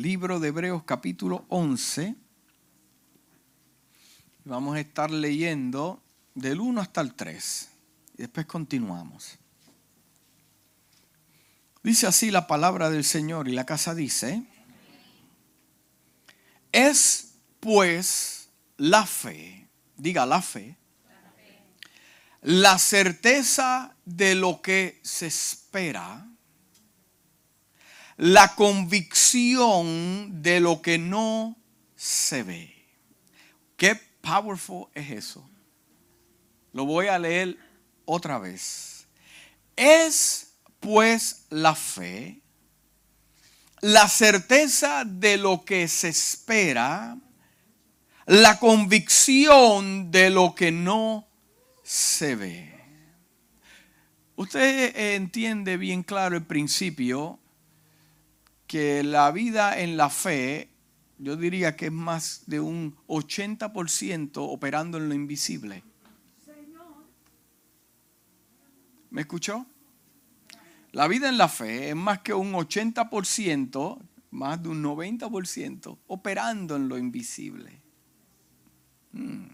libro de Hebreos capítulo 11. Vamos a estar leyendo del 1 hasta el 3. Y después continuamos. Dice así la palabra del Señor y la casa dice, es pues la fe, diga la fe, la certeza de lo que se espera, la convicción de lo que no se ve. Qué powerful es eso. Lo voy a leer otra vez. Es pues la fe, la certeza de lo que se espera, la convicción de lo que no se ve. Usted entiende bien claro el principio que la vida en la fe, yo diría que es más de un 80% operando en lo invisible. ¿Me escuchó? La vida en la fe es más que un 80%, más de un 90% operando en lo invisible. Hmm.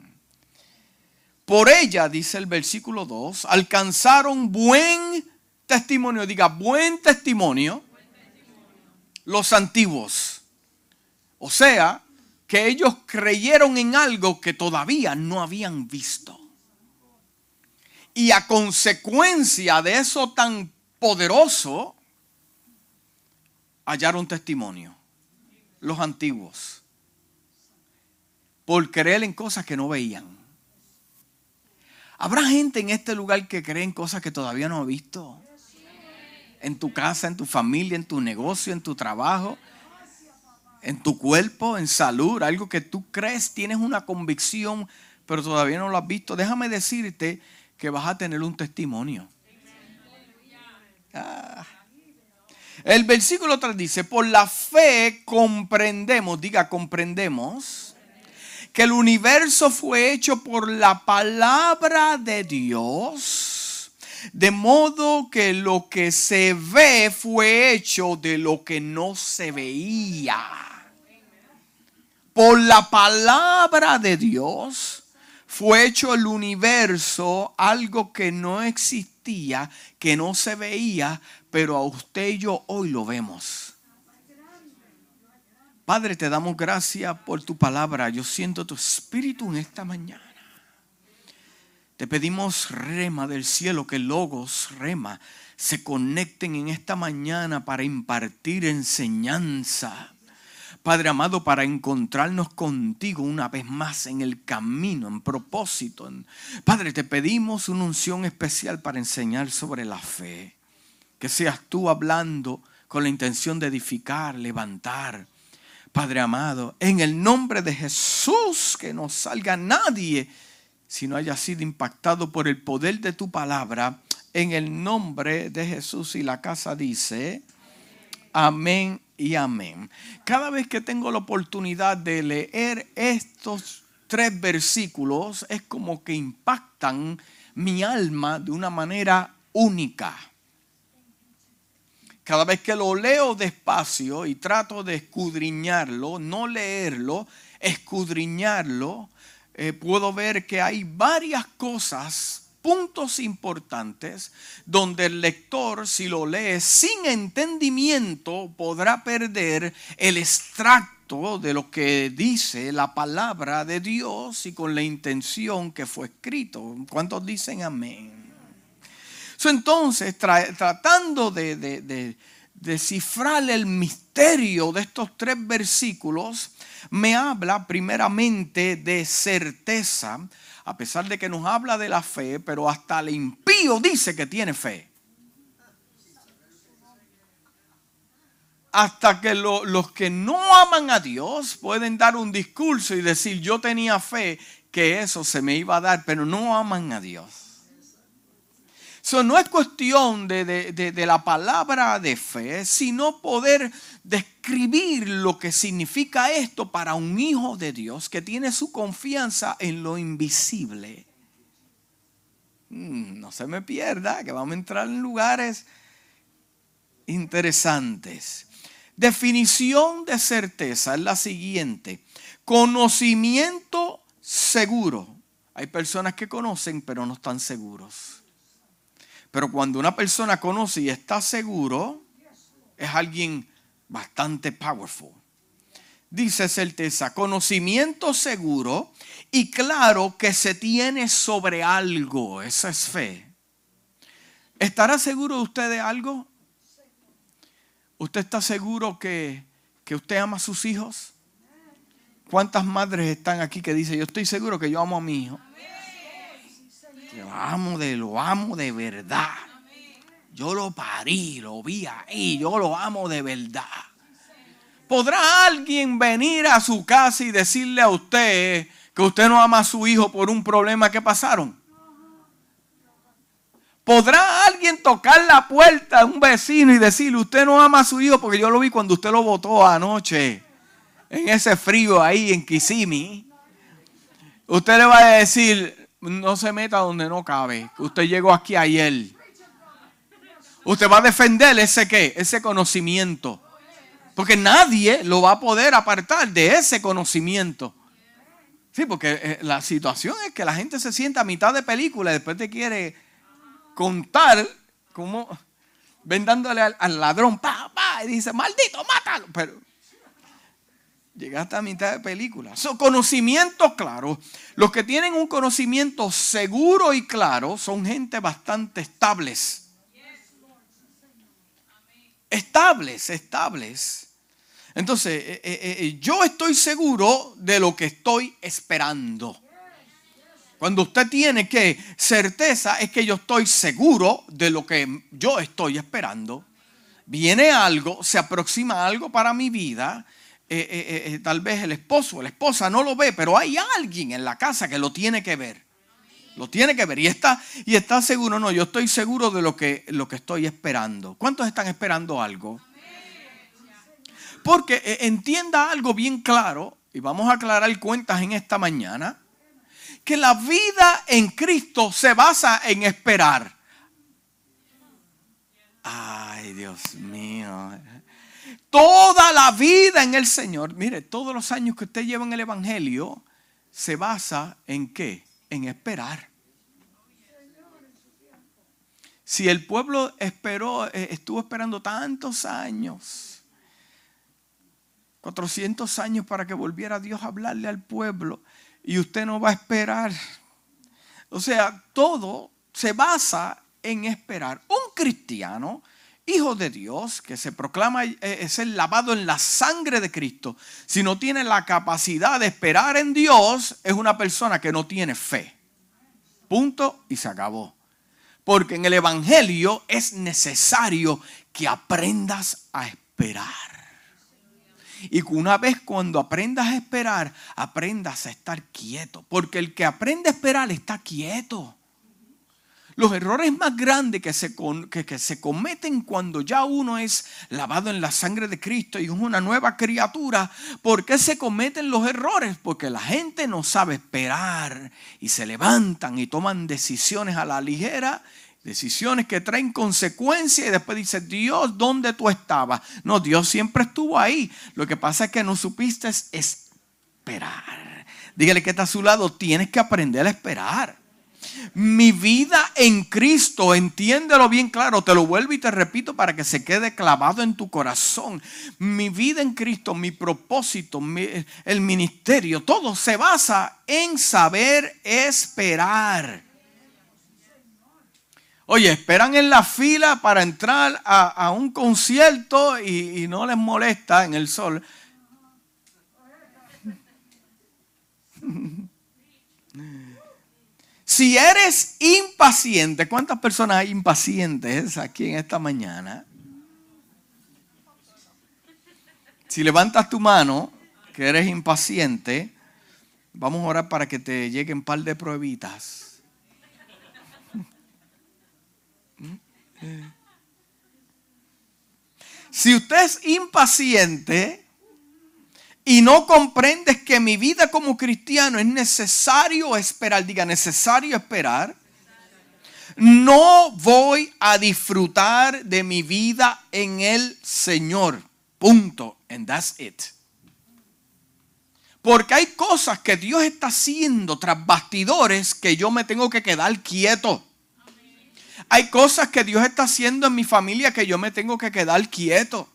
Por ella, dice el versículo 2, alcanzaron buen testimonio, diga buen testimonio, los antiguos. O sea, que ellos creyeron en algo que todavía no habían visto. Y a consecuencia de eso tan poderoso, hallaron testimonio. Los antiguos. Por creer en cosas que no veían. Habrá gente en este lugar que cree en cosas que todavía no ha visto. En tu casa, en tu familia, en tu negocio, en tu trabajo, en tu cuerpo, en salud. Algo que tú crees, tienes una convicción, pero todavía no lo has visto. Déjame decirte que vas a tener un testimonio. Ah. El versículo 3 dice, por la fe comprendemos, diga comprendemos, que el universo fue hecho por la palabra de Dios, de modo que lo que se ve fue hecho de lo que no se veía. Por la palabra de Dios fue hecho el universo, algo que no existía, que no se veía, pero a usted y yo hoy lo vemos. Padre, te damos gracias por tu palabra. Yo siento tu espíritu en esta mañana. Te pedimos, rema del cielo, que logos, rema, se conecten en esta mañana para impartir enseñanza Padre amado, para encontrarnos contigo una vez más en el camino, en propósito. Padre, te pedimos una unción especial para enseñar sobre la fe. Que seas tú hablando con la intención de edificar, levantar. Padre amado, en el nombre de Jesús, que no salga nadie si no haya sido impactado por el poder de tu palabra. En el nombre de Jesús y la casa dice, amén y amén. Cada vez que tengo la oportunidad de leer estos tres versículos, es como que impactan mi alma de una manera única. Cada vez que lo leo despacio y trato de escudriñarlo, no leerlo, escudriñarlo, eh, puedo ver que hay varias cosas puntos importantes donde el lector, si lo lee sin entendimiento, podrá perder el extracto de lo que dice la palabra de Dios y con la intención que fue escrito. ¿Cuántos dicen amén? entonces, tratando de, de descifrar el misterio de estos tres versículos, me habla primeramente de certeza, a pesar de que nos habla de la fe, pero hasta el impío dice que tiene fe. Hasta que los que no aman a Dios pueden dar un discurso y decir, yo tenía fe que eso se me iba a dar, pero no aman a Dios. Eso no es cuestión de, la palabra de fe, sino poder describir lo que significa esto para un hijo de Dios que tiene su confianza en lo invisible. Mm, no se me pierda, que vamos a entrar en lugares interesantes. Definición de certeza es la siguiente. Conocimiento seguro. Hay personas que conocen pero no están seguros. Pero cuando una persona conoce y está seguro, es alguien bastante powerful. Dice certeza, conocimiento seguro y claro que se tiene sobre algo. Esa es fe. ¿Estará seguro usted de algo? ¿Usted está seguro que, que usted ama a sus hijos? ¿Cuántas madres están aquí que dicen, yo estoy seguro que yo amo a mi hijo? Lo amo de, lo amo de verdad. Yo lo parí, lo vi ahí, yo lo amo de verdad. ¿Podrá alguien venir a su casa y decirle a usted que usted no ama a su hijo por un problema que pasaron? ¿Podrá alguien tocar la puerta a un vecino y decirle, usted no ama a su hijo porque yo lo vi cuando usted lo votó anoche en ese frío ahí en Kissimmee? Usted le va a decir, no se meta donde no cabe, usted llegó aquí ayer. Usted va a defender ese qué, ese conocimiento. Porque nadie lo va a poder apartar de ese conocimiento. Sí, porque eh, la situación es que la gente se sienta a mitad de película y después te quiere contar cómo ven dándole al, ladrón, pa, pa, y dice, maldito, mátalo. Pero llegaste a mitad de película. Son conocimientos claros. Los que tienen un conocimiento seguro y claro son gente bastante estables. Estables, estables. Entonces, eh, eh, eh, yo estoy seguro de lo que estoy esperando. Cuando usted tiene que certeza es que yo estoy seguro de lo que yo estoy esperando. Viene algo, se aproxima algo para mi vida. Eh, eh, eh, tal vez el esposo o la esposa no lo ve, pero hay alguien en la casa que lo tiene que ver. Lo tiene que ver y está, y está seguro. No, yo estoy seguro de lo que, lo que estoy esperando. ¿Cuántos están esperando algo? Porque entienda algo bien claro, y vamos a aclarar cuentas en esta mañana que la vida en Cristo se basa en esperar. Ay, Dios mío. Toda la vida en el Señor, mire, todos los años que usted lleva en el Evangelio, se basa en qué? En esperar. Si el pueblo esperó, eh, estuvo esperando tantos años, 400 años para que volviera Dios a hablarle al pueblo, y usted no va a esperar. O sea, todo se basa en esperar. Un cristiano, hijo de Dios, que se proclama eh, ser lavado en la sangre de Cristo, si no tiene la capacidad de esperar en Dios, es una persona que no tiene fe. Punto y se acabó. Porque en el Evangelio es necesario que aprendas a esperar. Y una vez cuando aprendas a esperar, aprendas a estar quieto. Porque el que aprende a esperar está quieto. Los errores más grandes que se, que, se, cometen cuando ya uno es lavado en la sangre de Cristo y es una nueva criatura. ¿Por qué se cometen los errores? Porque la gente no sabe esperar y se levantan y toman decisiones a la ligera Decisiones que traen consecuencias y después dice, Dios, ¿dónde tú estabas? No, Dios siempre estuvo ahí. Lo que pasa es que no supiste esperar. Dígale que está a su lado, tienes que aprender a esperar. Mi vida en Cristo, entiéndelo bien claro, te lo vuelvo y te repito para que se quede clavado en tu corazón. Mi vida en Cristo, mi propósito, el ministerio, todo se basa en saber esperar. Oye, esperan en la fila para entrar a, un concierto y, no les molesta en el sol. Si eres impaciente, ¿cuántas personas hay impacientes aquí en esta mañana? Si levantas tu mano, que eres impaciente, vamos a orar para que te lleguen un par de pruebitas. Si usted es impaciente y no comprendes que mi vida como cristiano es necesario esperar, diga necesario esperar, no voy a disfrutar de mi vida en el Señor. Punto. And that's it. Porque hay cosas que Dios está haciendo tras bastidores que yo me tengo que quedar quieto. Hay cosas que Dios está haciendo en mi familia que yo me tengo que quedar quieto.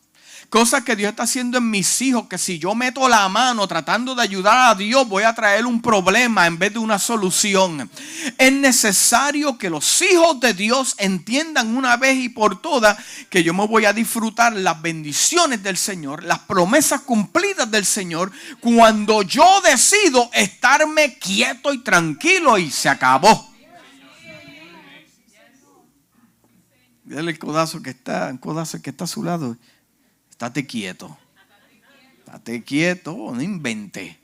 Cosas que Dios está haciendo en mis hijos, que si yo meto la mano tratando de ayudar a Dios, voy a traer un problema en vez de una solución. Es necesario que los hijos de Dios entiendan una vez y por todas que yo me voy a disfrutar las bendiciones del Señor, las promesas cumplidas del Señor, cuando yo decido estarme quieto y tranquilo y se acabó. Dale el codazo que está, el codazo que está a su lado. Estate quieto. Estate quieto, no invente.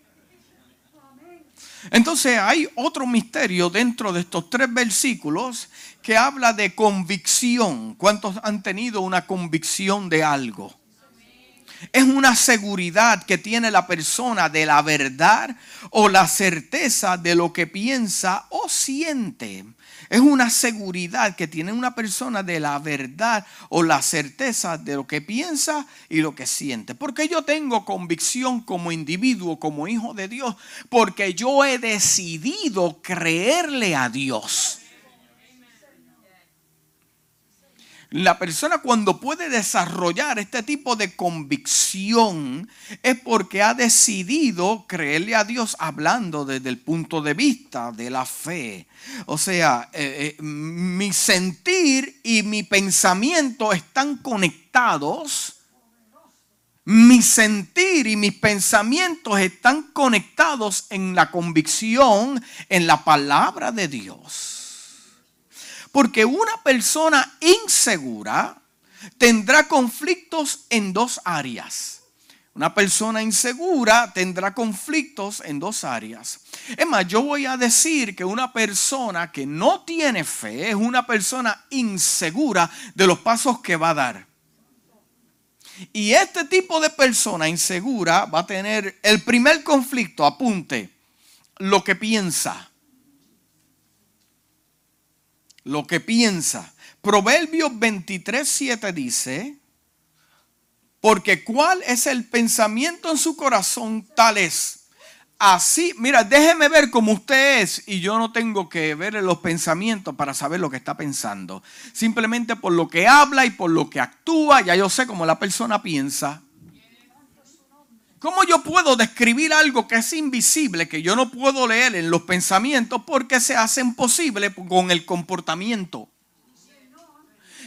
Entonces hay otro misterio dentro de estos tres versículos que habla de convicción. ¿Cuántos han tenido una convicción de algo? Es una seguridad que tiene la persona de la verdad o la certeza de lo que piensa o siente. Es una seguridad que tiene una persona de la verdad o la certeza de lo que piensa y lo que siente. Porque yo tengo convicción como individuo, como hijo de Dios, porque yo he decidido creerle a Dios. La persona cuando puede desarrollar este tipo de convicción es porque ha decidido creerle a Dios hablando desde el punto de vista de la fe. O sea, eh, eh, mi sentir y mi pensamiento están conectados. Mi sentir y mis pensamientos están conectados en la convicción, en la palabra de Dios. Porque una persona insegura tendrá conflictos en dos áreas. Una persona insegura tendrá conflictos en dos áreas. Es más, yo voy a decir que una persona que no tiene fe es una persona insegura de los pasos que va a dar. Y este tipo de persona insegura va a tener el primer conflicto, apunte, lo que piensa lo que piensa. Proverbios 23, 7 dice, porque cuál es el pensamiento en su corazón, tal es. Así, mira, déjeme ver cómo usted es y yo no tengo que ver los pensamientos para saber lo que está pensando. Simplemente por lo que habla y por lo que actúa, ya yo sé cómo la persona piensa. ¿Cómo yo puedo describir algo que es invisible, que yo no puedo leer en los pensamientos porque se hacen posible con el comportamiento?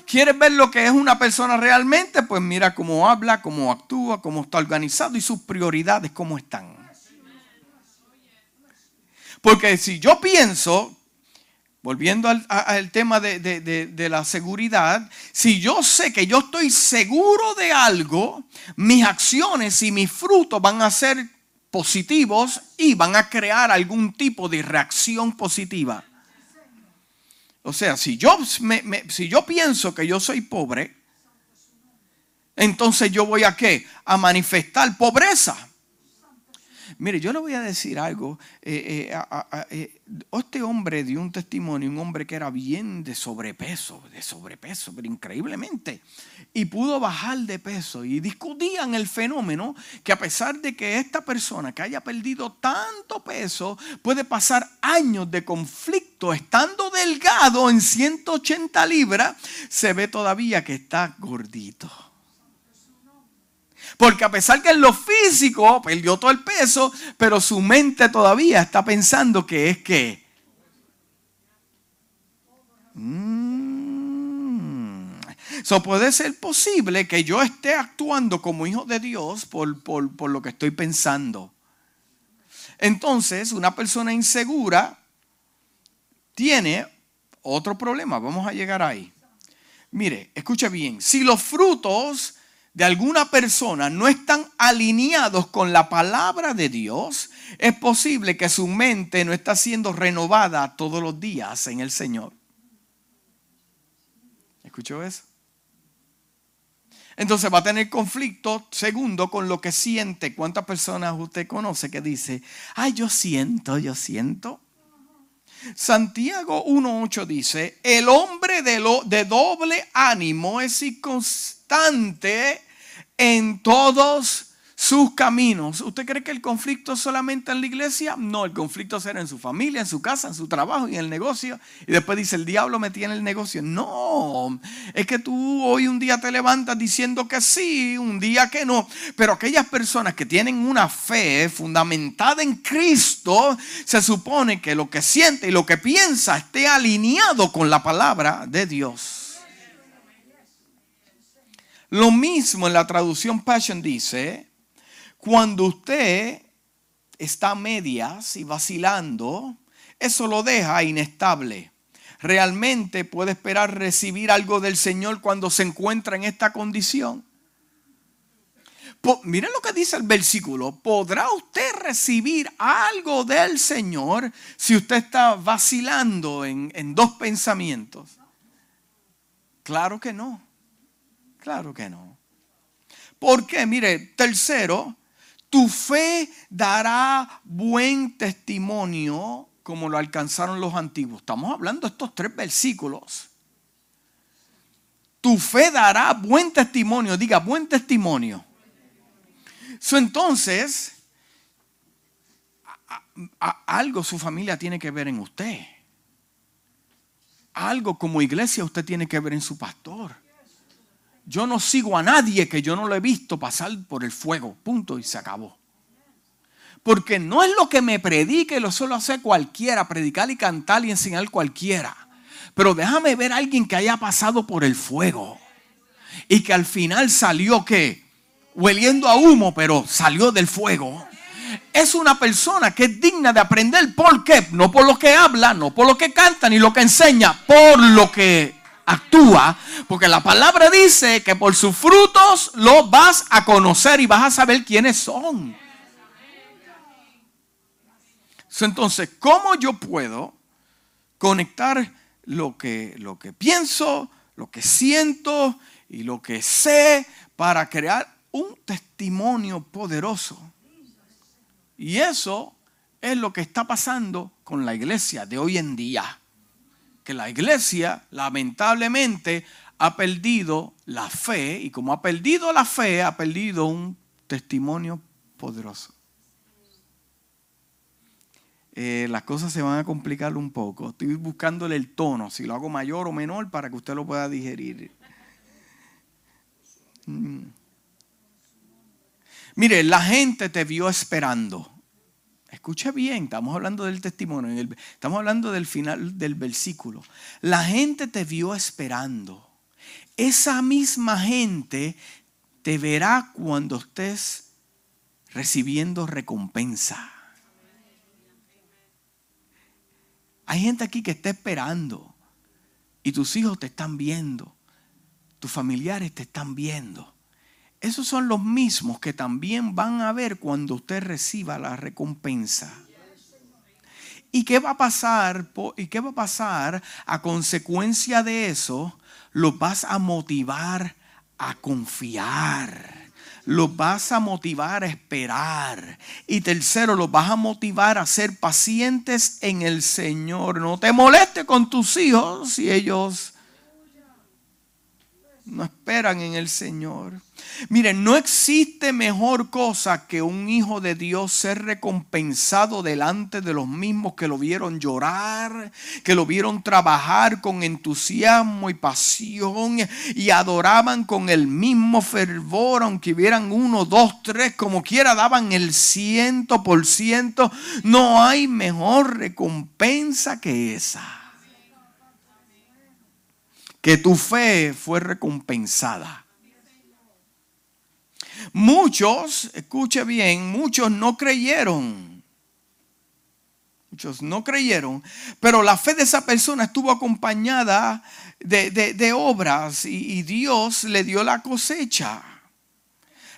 ¿Quieres ver lo que es una persona realmente? Pues mira cómo habla, cómo actúa, cómo está organizado y sus prioridades, cómo están. Porque si yo pienso Volviendo al, tema de, la seguridad, si yo sé que yo estoy seguro de algo, mis acciones y mis frutos van a ser positivos y van a crear algún tipo de reacción positiva. O sea, si yo, si yo pienso que yo soy pobre, entonces yo voy a qué? A manifestar pobreza. Mire, yo le voy a decir algo. Eh, eh, eh, este hombre dio un testimonio, un hombre que era bien de sobrepeso, de sobrepeso, pero increíblemente. Y pudo bajar de peso. Y discutían el fenómeno que a pesar de que esta persona que haya perdido tanto peso, puede pasar años de conflicto estando delgado en 180 libras, se ve todavía que está gordito. Porque a pesar que en lo físico perdió todo el peso, pero su mente todavía está pensando que es que... Mm. Puede ser posible que yo esté actuando como hijo de Dios por, por lo que estoy pensando. Entonces, una persona insegura tiene otro problema. Vamos a llegar ahí. Mire, escuche bien. Si los frutos de alguna persona no están alineados con la palabra de Dios, es posible que su mente no está siendo renovada todos los días en el Señor. ¿Escuchó eso? Entonces va a tener conflicto, segundo, con lo que siente. ¿Cuántas personas usted conoce que dice, ay, yo siento, yo siento? Santiago 1.8 dice, el hombre de, doble ánimo es en todos sus caminos. ¿Usted cree que el conflicto es solamente en la iglesia? No, el conflicto será en su familia, en su casa, en su trabajo y en el negocio. Y después dice, el diablo me tiene el negocio. No, es que tú hoy un día te levantas diciendo que sí, un día que no. Pero aquellas personas que tienen una fe fundamentada en Cristo, se supone que lo que siente y lo que piensa esté alineado con la palabra de Dios. Lo mismo en la traducción Passion dice, cuando usted está a medias y vacilando, eso lo deja inestable. ¿Realmente puede esperar recibir algo del Señor cuando se encuentra en esta condición? miren lo que dice el versículo. ¿Podrá usted recibir algo del Señor si usted está vacilando en, en dos pensamientos? Claro que no. Claro que no. ¿Por qué? Mire, tercero, tu fe dará buen testimonio como lo alcanzaron los antiguos. Estamos hablando de estos tres versículos. Tu fe dará buen testimonio, diga buen testimonio. So, entonces, algo su familia tiene que ver en usted. Algo como iglesia usted tiene que ver en su pastor. Yo no sigo a nadie que yo no lo he visto pasar por el fuego. Punto y se acabó. Porque no es lo que me predique, lo suelo hacer cualquiera, predicar y cantar y enseñar cualquiera. Pero déjame ver a alguien que haya pasado por el fuego y que al final salió que hueliendo a humo, pero salió del fuego. Es una persona que es digna de aprender por qué, no por lo que habla, no por lo que canta ni lo que enseña, por lo que actúa, porque la palabra dice que por sus frutos lo vas a conocer y vas a saber quiénes son. Entonces, ¿cómo yo puedo conectar lo que, lo que pienso, lo que siento y lo que sé para crear un testimonio poderoso? Y eso es lo que está pasando con la iglesia de hoy en día que la iglesia lamentablemente ha perdido la fe y como ha perdido la fe, ha perdido un testimonio poderoso. Eh, las cosas se van a complicar un poco. Estoy buscándole el tono, si lo hago mayor o menor para que usted lo pueda digerir. Mm. Mire, la gente te vio esperando. Escucha bien, estamos hablando del testimonio, estamos hablando del final del versículo. La gente te vio esperando. Esa misma gente te verá cuando estés recibiendo recompensa. Hay gente aquí que está esperando y tus hijos te están viendo, tus familiares te están viendo. Esos son los mismos que también van a ver cuando usted reciba la recompensa. ¿Y qué va a pasar? ¿Y qué va a pasar a consecuencia de eso? Los vas a motivar a confiar. Los vas a motivar a esperar. Y tercero, los vas a motivar a ser pacientes en el Señor. No te moleste con tus hijos si ellos no esperan en el Señor. Miren, no existe mejor cosa que un hijo de Dios ser recompensado delante de los mismos que lo vieron llorar, que lo vieron trabajar con entusiasmo y pasión y adoraban con el mismo fervor, aunque hubieran uno, dos, tres, como quiera, daban el ciento por ciento. No hay mejor recompensa que esa que tu fe fue recompensada. Muchos, escuche bien, muchos no creyeron. Muchos no creyeron, pero la fe de esa persona estuvo acompañada de, obras y Dios le dio la cosecha.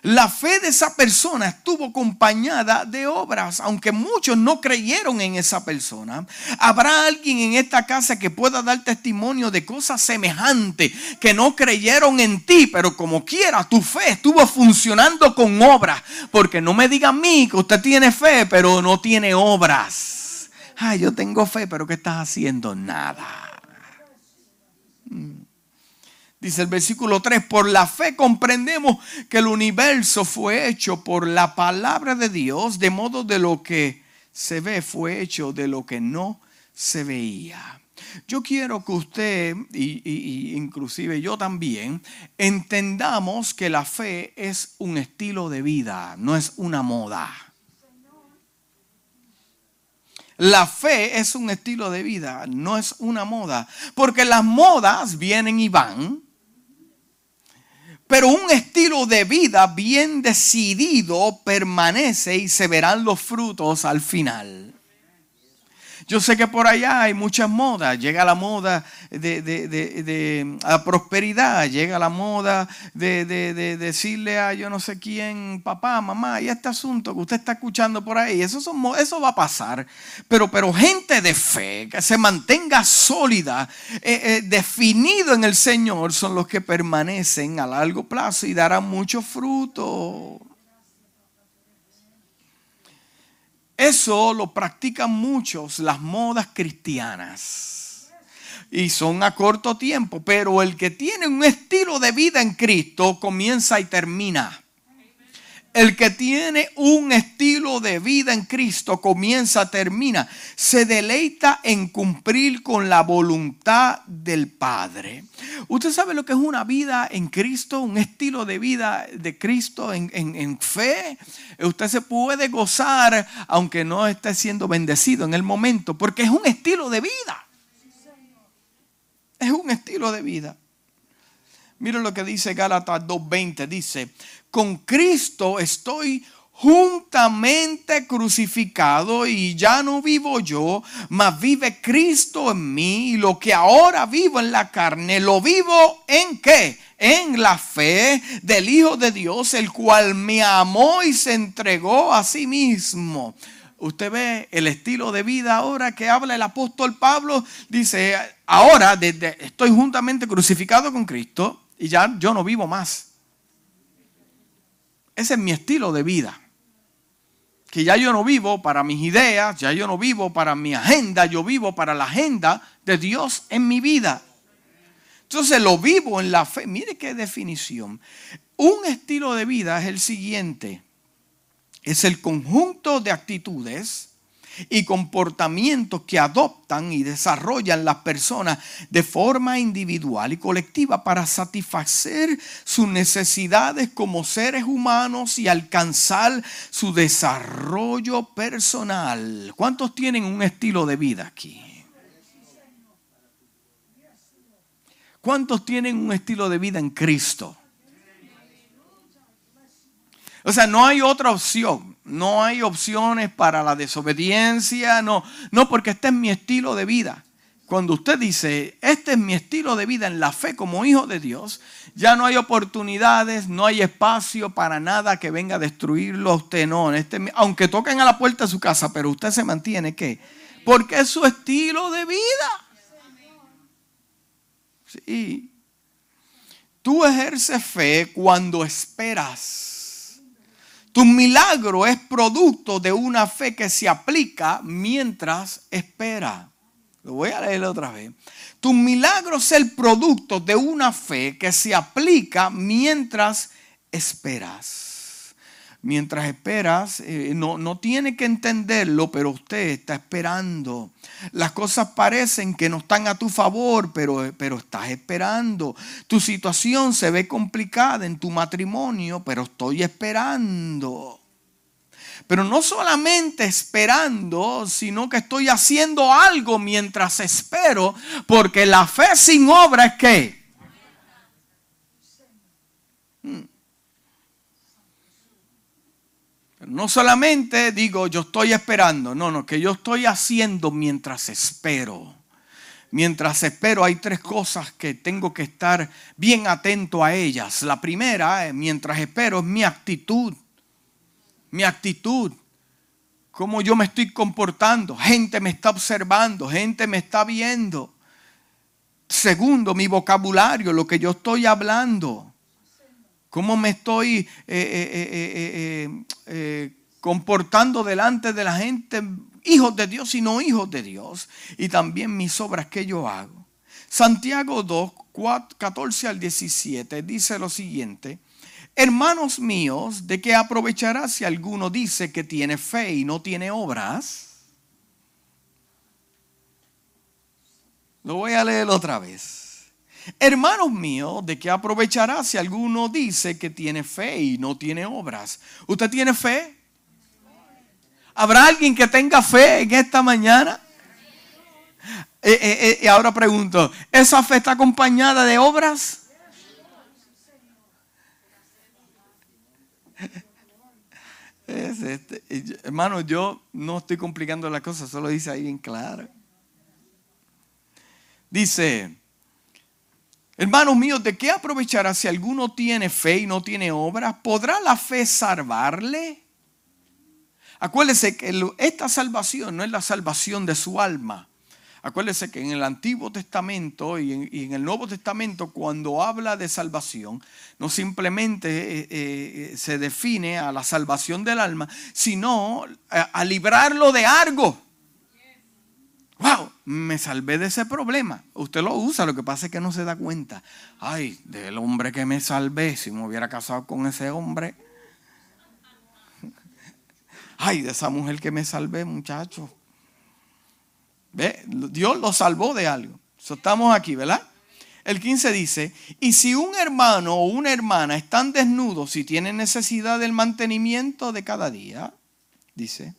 La fe de esa persona estuvo acompañada de obras, aunque muchos no creyeron en esa persona. Habrá alguien en esta casa que pueda dar testimonio de cosas semejantes que no creyeron en ti, pero como quiera, tu fe estuvo funcionando con obras. Porque no me diga a mí que usted tiene fe, pero no tiene obras. Ay, yo tengo fe, pero ¿qué estás haciendo? Nada. Dice el versículo 3, por la fe comprendemos que el universo fue hecho por la palabra de Dios, de modo de lo que se ve fue hecho de lo que no se veía. Yo quiero que usted, y, inclusive yo también, entendamos que la fe es un estilo de vida, no es una moda. La fe es un estilo de vida, no es una moda. Porque las modas vienen y van. Pero un estilo de vida bien decidido permanece y se verán los frutos al final. Yo sé que por allá hay muchas modas. Llega la moda de, la prosperidad, llega la moda de, decirle a yo no sé quién, papá, mamá, y este asunto que usted está escuchando por ahí, eso, eso va a pasar. Pero, pero gente de fe, que se mantenga sólida, eh, eh, definido en el Señor, son los que permanecen a largo plazo y darán mucho fruto. Eso lo practican muchos, las modas cristianas. Y son a corto tiempo, pero el que tiene un estilo de vida en Cristo comienza y termina. El que tiene un estilo de vida en Cristo comienza, termina, se deleita en cumplir con la voluntad del Padre. Usted sabe lo que es una vida en Cristo, un estilo de vida de Cristo en, en fe. Usted se puede gozar aunque no esté siendo bendecido en el momento, porque es un estilo de vida. Es un estilo de vida. Miren lo que dice Gálatas 2.20. Dice, con Cristo estoy juntamente crucificado y ya no vivo yo, mas vive Cristo en mí y lo que ahora vivo en la carne, lo vivo en qué? En la fe del Hijo de Dios, el cual me amó y se entregó a sí mismo. Usted ve el estilo de vida ahora que habla el apóstol Pablo, dice, ahora desde, estoy juntamente crucificado con Cristo y ya yo no vivo más. Ese es mi estilo de vida. Que ya yo no vivo para mis ideas, ya yo no vivo para mi agenda, yo vivo para la agenda de Dios en mi vida. Entonces lo vivo en la fe. Mire qué definición. Un estilo de vida es el siguiente. Es el conjunto de actitudes y comportamientos que adoptan y desarrollan las personas de forma individual y colectiva para satisfacer sus necesidades como seres humanos y alcanzar su desarrollo personal. ¿Cuántos tienen un estilo de vida aquí? ¿Cuántos tienen un estilo de vida en Cristo? O sea, no hay otra opción. No hay opciones para la desobediencia. No, no, porque este es mi estilo de vida. Cuando usted dice, este es mi estilo de vida en la fe como hijo de Dios, ya no hay oportunidades, no hay espacio para nada que venga a destruirlo a usted. No, este, aunque toquen a la puerta de su casa, pero usted se mantiene, ¿qué? Porque es su estilo de vida. Sí. Tú ejerces fe cuando esperas tu milagro es producto de una fe que se aplica mientras espera. Lo voy a leer otra vez. Tu milagro es el producto de una fe que se aplica mientras esperas mientras esperas, eh, no, no tiene que entenderlo, pero usted está esperando. Las cosas parecen que no están a tu favor, pero, pero estás esperando. Tu situación se ve complicada en tu matrimonio, pero estoy esperando. Pero no solamente esperando, sino que estoy haciendo algo mientras espero, porque la fe sin obra es que... No solamente digo yo estoy esperando, no, no, que yo estoy haciendo mientras espero. Mientras espero hay tres cosas que tengo que estar bien atento a ellas. La primera, eh, mientras espero, es mi actitud. Mi actitud. Cómo yo me estoy comportando. Gente me está observando, gente me está viendo. Segundo, mi vocabulario, lo que yo estoy hablando cómo me estoy eh, eh, eh, comportando delante de la gente, hijos de Dios y no hijos de Dios, y también mis obras que yo hago. Santiago 2, 14 al 17 dice lo siguiente. Hermanos míos, ¿de qué aprovechará si alguno dice que tiene fe y no tiene obras? Lo voy a leer otra vez. Hermanos míos, ¿de qué aprovechará si alguno dice que tiene fe y no tiene obras? ¿Usted tiene fe? ¿Habrá alguien que tenga fe en esta mañana? Y eh, eh, eh, ahora pregunto, ¿esa fe está acompañada de obras? Este, hermano, yo no estoy complicando la cosa, solo dice ahí bien claro. Dice, hermanos míos, ¿de qué aprovechará si alguno tiene fe y no tiene obras? ¿Podrá la fe salvarle? Acuérdese que esta salvación no es la salvación de su alma. Acuérdese que en el Antiguo Testamento y en, el Nuevo Testamento, cuando habla de salvación, no simplemente eh, eh, se define a la salvación del alma, sino a, librarlo de algo. Wow, me salvé de ese problema. Usted lo usa, lo que pasa es que no se da cuenta. Ay, del hombre que me salvé, si me hubiera casado con ese hombre. Ay, de esa mujer que me salvé, muchacho. ¿Ve? Dios lo salvó de algo. estamos aquí, ¿verdad? El 15 dice, y si un hermano o una hermana están desnudos y tienen necesidad del mantenimiento de cada día, dice,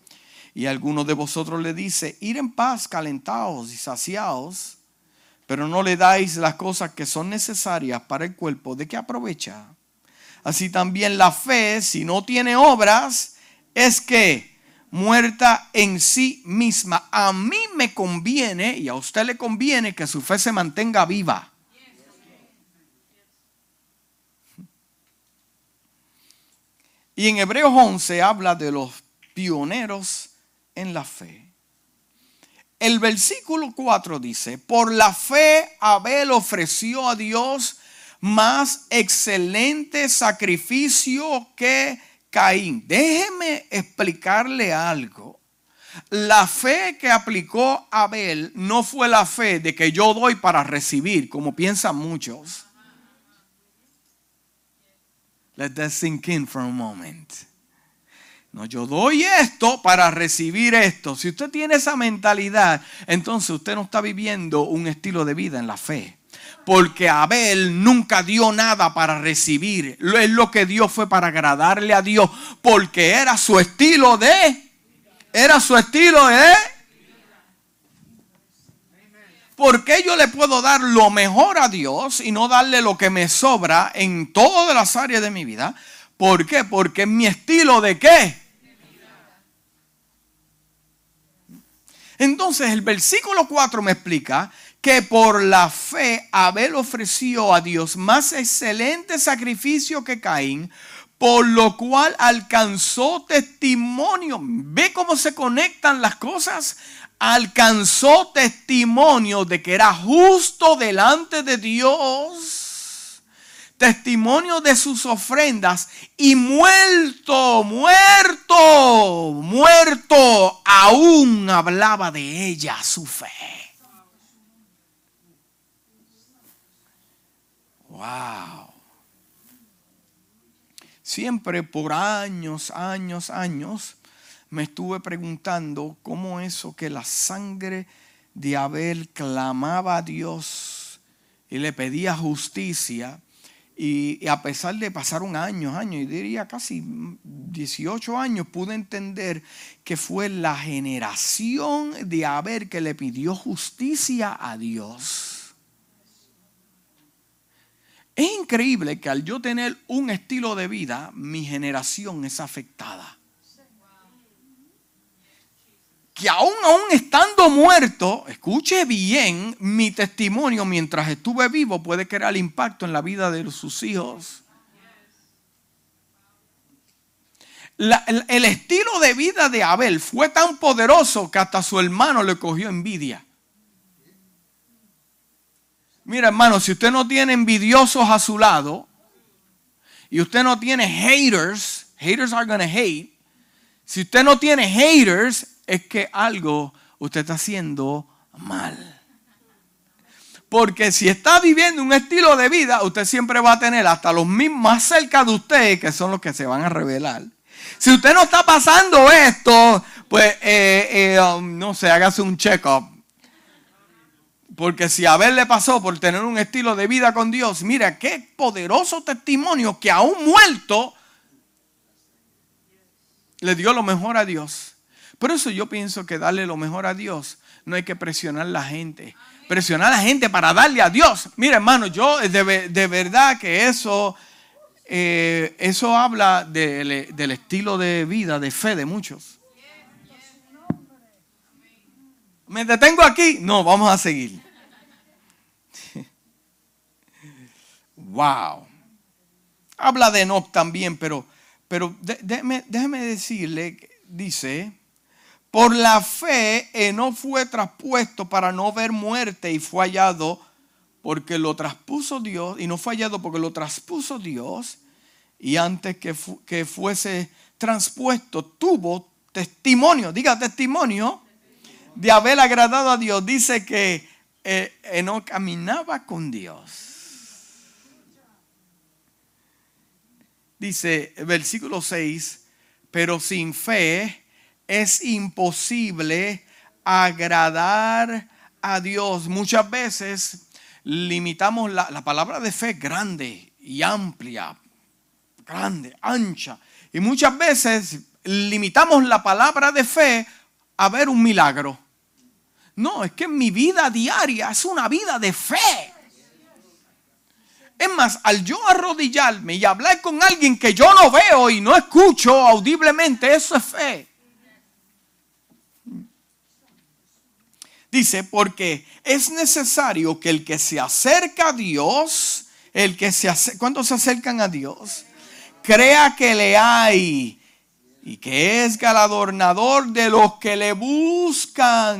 y alguno de vosotros le dice, ir en paz, calentados y saciados, pero no le dais las cosas que son necesarias para el cuerpo, ¿de qué aprovecha? Así también la fe, si no tiene obras, es que muerta en sí misma. A mí me conviene y a usted le conviene que su fe se mantenga viva. Y en Hebreos 11 habla de los pioneros en la fe. El versículo 4 dice, por la fe Abel ofreció a Dios más excelente sacrificio que Caín. Déjeme explicarle algo. La fe que aplicó Abel no fue la fe de que yo doy para recibir, como piensan muchos. Let that sink in for a moment. No, yo doy esto para recibir esto. Si usted tiene esa mentalidad, entonces usted no está viviendo un estilo de vida en la fe. Porque Abel nunca dio nada para recibir. Es lo que dio fue para agradarle a Dios. Porque era su estilo de... Era su estilo de... ¿Por qué yo le puedo dar lo mejor a Dios y no darle lo que me sobra en todas las áreas de mi vida? ¿Por qué? Porque mi estilo de qué? Entonces el versículo 4 me explica que por la fe Abel ofreció a Dios más excelente sacrificio que Caín, por lo cual alcanzó testimonio. ¿Ve cómo se conectan las cosas? Alcanzó testimonio de que era justo delante de Dios. Testimonio de sus ofrendas y muerto, muerto, muerto, aún hablaba de ella su fe. Wow. Siempre por años, años, años, me estuve preguntando cómo eso que la sangre de Abel clamaba a Dios y le pedía justicia. Y, a pesar de pasar un año, año, y diría casi 18 años, pude entender que fue la generación de Abel que le pidió justicia a Dios. Es increíble que al yo tener un estilo de vida, mi generación es afectada. Que aún, aún estando muerto, escuche bien, mi testimonio mientras estuve vivo puede crear impacto en la vida de sus hijos. el, el estilo de vida de Abel fue tan poderoso que hasta su hermano le cogió envidia. Mira, hermano, si usted no tiene envidiosos a su lado y usted no tiene haters, haters are gonna hate. Si usted no tiene haters, es que algo usted está haciendo mal. Porque si está viviendo un estilo de vida, usted siempre va a tener hasta los mismos más cerca de usted, que son los que se van a revelar. Si usted no está pasando esto, pues eh, eh, um, no sé, hágase un check-up. Porque si a Abel le pasó por tener un estilo de vida con Dios, mira qué poderoso testimonio que aún muerto le dio lo mejor a Dios. Por eso yo pienso que darle lo mejor a Dios no hay que presionar a la gente presionar a la gente para darle a Dios. Mira, hermano, yo de, verdad que eso, eh, eso habla del estilo de vida, de fe de muchos. ¿Me detengo aquí? No, vamos a seguir. Wow. Habla de Enoch también, pero, pero déjeme decirle, dice, por la fe, no fue traspuesto para no ver muerte y fue hallado porque lo traspuso Dios, y no fue hallado porque lo traspuso Dios, y antes que, que fuese transpuesto, tuvo testimonio, diga testimonio, de haber agradado a Dios. Dice que eh, no caminaba con Dios. Dice versículo 6, pero sin fe es imposible agradar a Dios. Muchas veces limitamos la, palabra de fe grande y amplia, grande, ancha. Y muchas veces limitamos la palabra de fe a ver un milagro. No, es que mi vida diaria es una vida de fe. Es más, al yo arrodillarme y hablar con alguien que yo no veo y no escucho audiblemente, eso es fe. Dice, porque es necesario que el que se acerca a Dios, el que se acerca, ¿cuántos se acercan a Dios? Crea que le hay y que es galardonador de los que le buscan.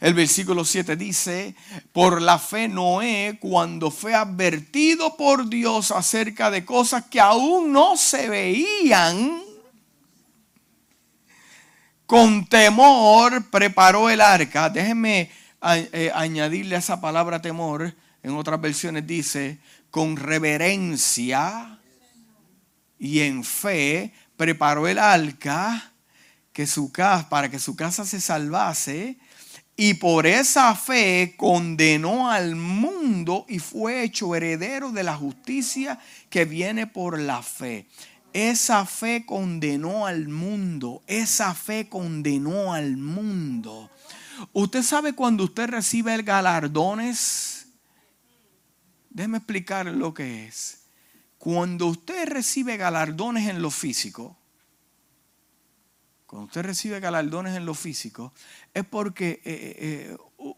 El versículo 7 dice, por la fe Noé, cuando fue advertido por Dios acerca de cosas que aún no se veían, con temor preparó el arca. Déjenme eh, añadirle a esa palabra temor. En otras versiones dice, con reverencia y en fe preparó el arca que su casa, para que su casa se salvase. Y por esa fe condenó al mundo y fue hecho heredero de la justicia que viene por la fe. Esa fe condenó al mundo. Esa fe condenó al mundo. Usted sabe cuando usted recibe galardones. Déjeme explicar lo que es. Cuando usted recibe galardones en lo físico, cuando usted recibe galardones en lo físico, es porque eh, eh, eh,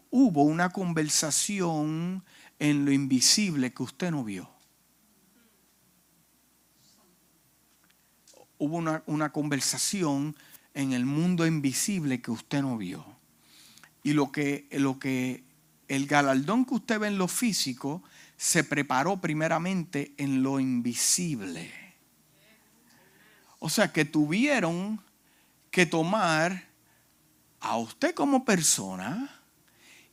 hubo una conversación en lo invisible que usted no vio. Hubo una, conversación en el mundo invisible que usted no vio. Y lo que, lo que el galardón que usted ve en lo físico se preparó primeramente en lo invisible. O sea que tuvieron que tomar a usted como persona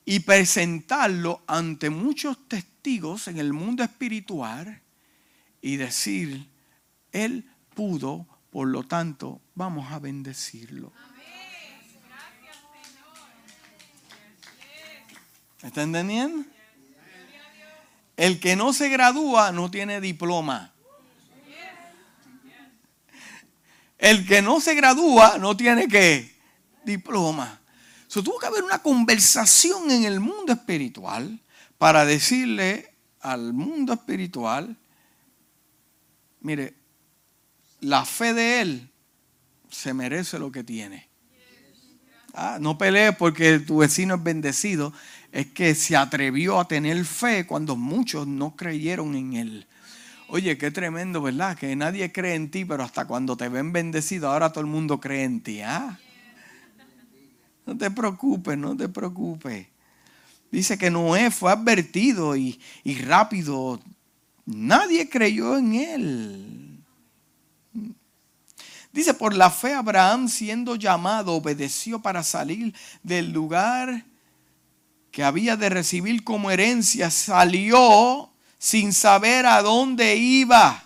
y presentarlo ante muchos testigos en el mundo espiritual y decir, Él pudo por lo tanto, vamos a bendecirlo. ¿Me está entendiendo? El que no se gradúa no tiene diploma. El que no se gradúa no tiene qué? Diploma. So, tuvo que haber una conversación en el mundo espiritual para decirle al mundo espiritual, mire, la fe de él se merece lo que tiene. Ah, no pelees porque tu vecino es bendecido. Es que se atrevió a tener fe cuando muchos no creyeron en él. Oye, qué tremendo, ¿verdad? Que nadie cree en ti, pero hasta cuando te ven bendecido, ahora todo el mundo cree en ti. ¿ah? No te preocupes, no te preocupes. Dice que Noé fue advertido y, y rápido. Nadie creyó en él. Dice, por la fe Abraham siendo llamado obedeció para salir del lugar que había de recibir como herencia, salió sin saber a dónde iba.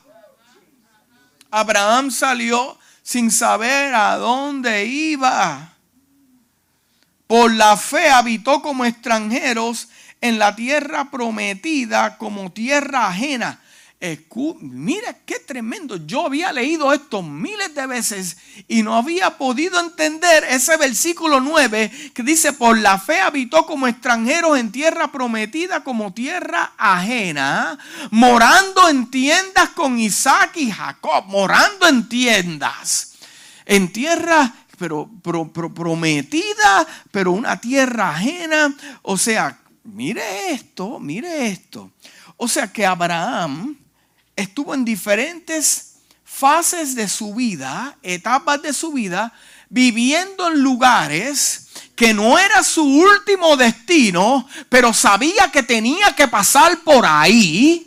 Abraham salió sin saber a dónde iba. Por la fe habitó como extranjeros en la tierra prometida como tierra ajena mira qué tremendo. Yo había leído esto miles de veces y no había podido entender ese versículo 9 que dice, por la fe habitó como extranjeros en tierra prometida como tierra ajena, morando en tiendas con Isaac y Jacob, morando en tiendas, en tierra pero prometida, pero una tierra ajena. O sea, mire esto, mire esto. O sea que Abraham estuvo en diferentes fases de su vida, etapas de su vida, viviendo en lugares que no era su último destino, pero sabía que tenía que pasar por ahí.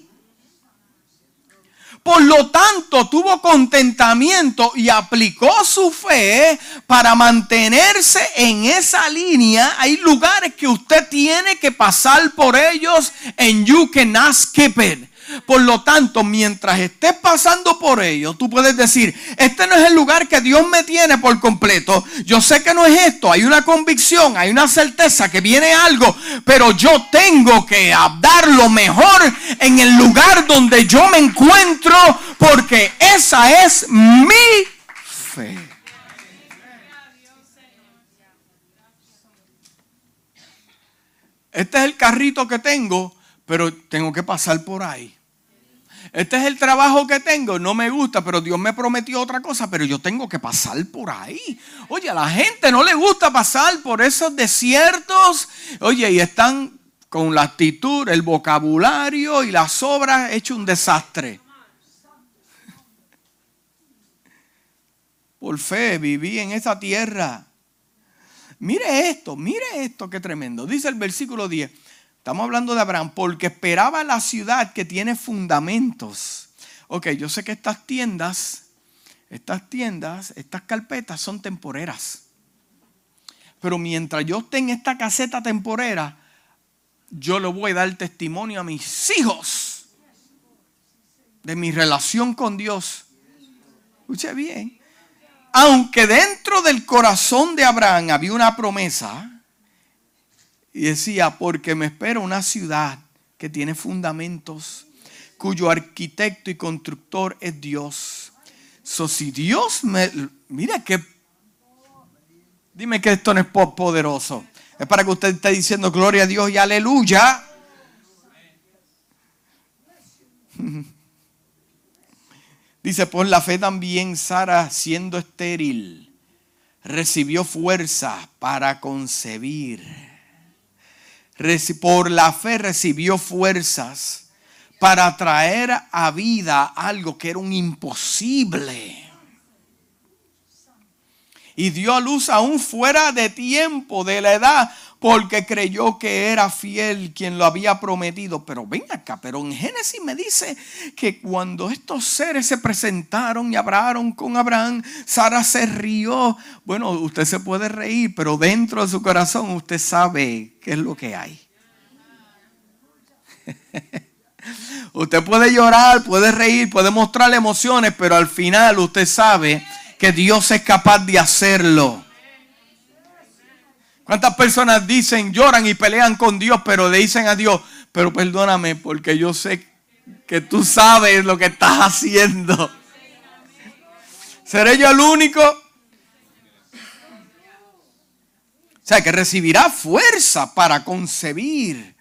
Por lo tanto, tuvo contentamiento y aplicó su fe para mantenerse en esa línea. Hay lugares que usted tiene que pasar por ellos en You Cannot Skip It. Por lo tanto, mientras estés pasando por ello, tú puedes decir, este no es el lugar que Dios me tiene por completo. Yo sé que no es esto. Hay una convicción, hay una certeza que viene algo, pero yo tengo que dar lo mejor en el lugar donde yo me encuentro, porque esa es mi fe. Este es el carrito que tengo, pero tengo que pasar por ahí. Este es el trabajo que tengo, no me gusta, pero Dios me prometió otra cosa, pero yo tengo que pasar por ahí. Oye, a la gente no le gusta pasar por esos desiertos. Oye, y están con la actitud, el vocabulario y las obras hecho un desastre. Por fe viví en esa tierra. Mire esto, mire esto, qué tremendo. Dice el versículo 10. Estamos hablando de Abraham porque esperaba la ciudad que tiene fundamentos. Ok, yo sé que estas tiendas, estas tiendas, estas carpetas son temporeras. Pero mientras yo esté en esta caseta temporera, yo le voy a dar testimonio a mis hijos de mi relación con Dios. Escuche bien. Aunque dentro del corazón de Abraham había una promesa, y decía, porque me espera una ciudad que tiene fundamentos, cuyo arquitecto y constructor es Dios. So, si Dios me... Mira que... Dime que esto no es poderoso. Es para que usted esté diciendo gloria a Dios y aleluya. Dice, por la fe también Sara, siendo estéril, recibió fuerza para concebir por la fe recibió fuerzas para traer a vida algo que era un imposible. Y dio a luz aún fuera de tiempo, de la edad, porque creyó que era fiel quien lo había prometido. Pero ven acá, pero en Génesis me dice que cuando estos seres se presentaron y hablaron con Abraham, Sara se rió. Bueno, usted se puede reír, pero dentro de su corazón usted sabe qué es lo que hay. usted puede llorar, puede reír, puede mostrar emociones, pero al final usted sabe que Dios es capaz de hacerlo. ¿Cuántas personas dicen, lloran y pelean con Dios, pero le dicen a Dios, pero perdóname porque yo sé que tú sabes lo que estás haciendo? ¿Seré yo el único? O sea, que recibirá fuerza para concebir.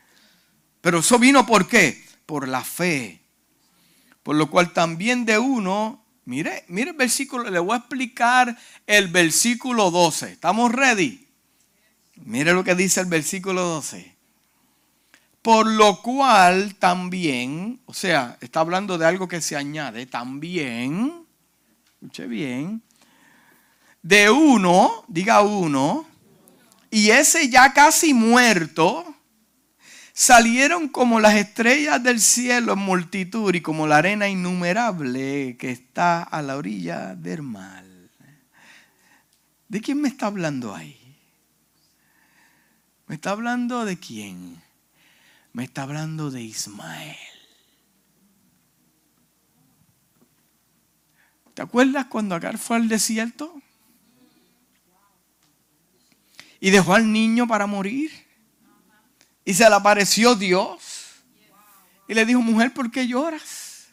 Pero eso vino por qué? Por la fe. Por lo cual también de uno, mire, mire el versículo, le voy a explicar el versículo 12. ¿Estamos ready? Mire lo que dice el versículo 12. Por lo cual también, o sea, está hablando de algo que se añade, también, escuche bien, de uno, diga uno, y ese ya casi muerto, salieron como las estrellas del cielo en multitud y como la arena innumerable que está a la orilla del mar. ¿De quién me está hablando ahí? ¿Me está hablando de quién? Me está hablando de Ismael. ¿Te acuerdas cuando Agar fue al desierto? Y dejó al niño para morir. Y se le apareció Dios. Y le dijo, mujer, ¿por qué lloras?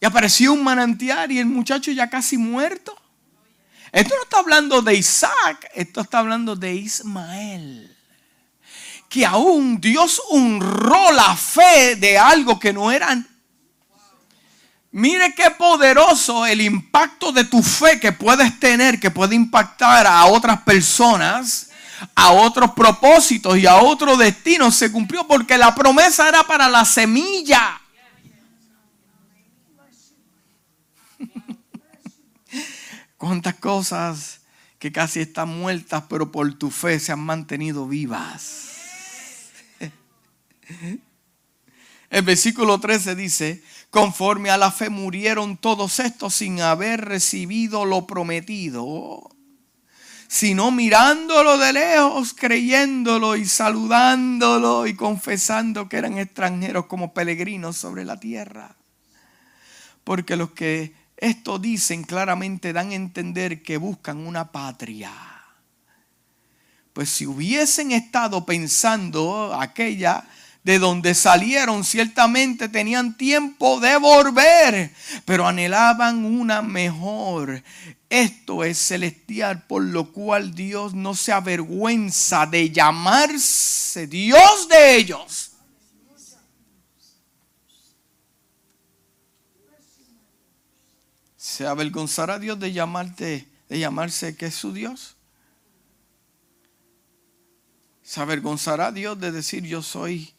Y apareció un manantial y el muchacho ya casi muerto. Esto no está hablando de Isaac, esto está hablando de Ismael. Que aún Dios honró la fe de algo que no eran Mire qué poderoso el impacto de tu fe que puedes tener, que puede impactar a otras personas, a otros propósitos y a otro destino. Se cumplió porque la promesa era para la semilla. Cuántas cosas que casi están muertas, pero por tu fe se han mantenido vivas. El versículo 13 dice, Conforme a la fe murieron todos estos sin haber recibido lo prometido, sino mirándolo de lejos, creyéndolo y saludándolo y confesando que eran extranjeros como peregrinos sobre la tierra. Porque los que esto dicen claramente dan a entender que buscan una patria. Pues si hubiesen estado pensando aquella de donde salieron, ciertamente tenían tiempo de volver, pero anhelaban una mejor. Esto es celestial, por lo cual Dios no se avergüenza de llamarse Dios de ellos. ¿Se avergonzará Dios de llamarte, de llamarse que es su Dios? ¿Se avergonzará Dios de decir yo soy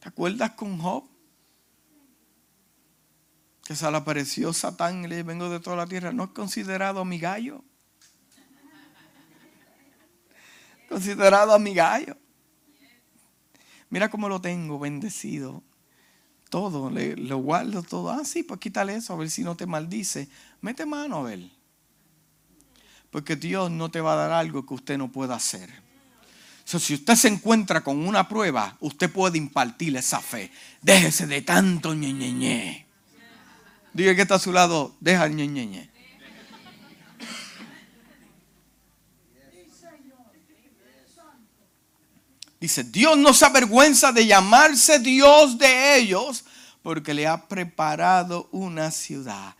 ¿Te acuerdas con Job? Que se le apareció Satán y le vengo de toda la tierra. ¿No es considerado mi gallo? Considerado mi gallo. Mira cómo lo tengo bendecido. Todo, le, lo guardo todo. Ah, sí, pues quítale eso, a ver si no te maldice. Mete mano a ver. Porque Dios no te va a dar algo que usted no pueda hacer si usted se encuentra con una prueba, usted puede impartirle esa fe. Déjese de tanto ñeñeñe. Diga que está a su lado, deja el ñeñeñe. Dice, Dios no se avergüenza de llamarse Dios de ellos porque le ha preparado una ciudad.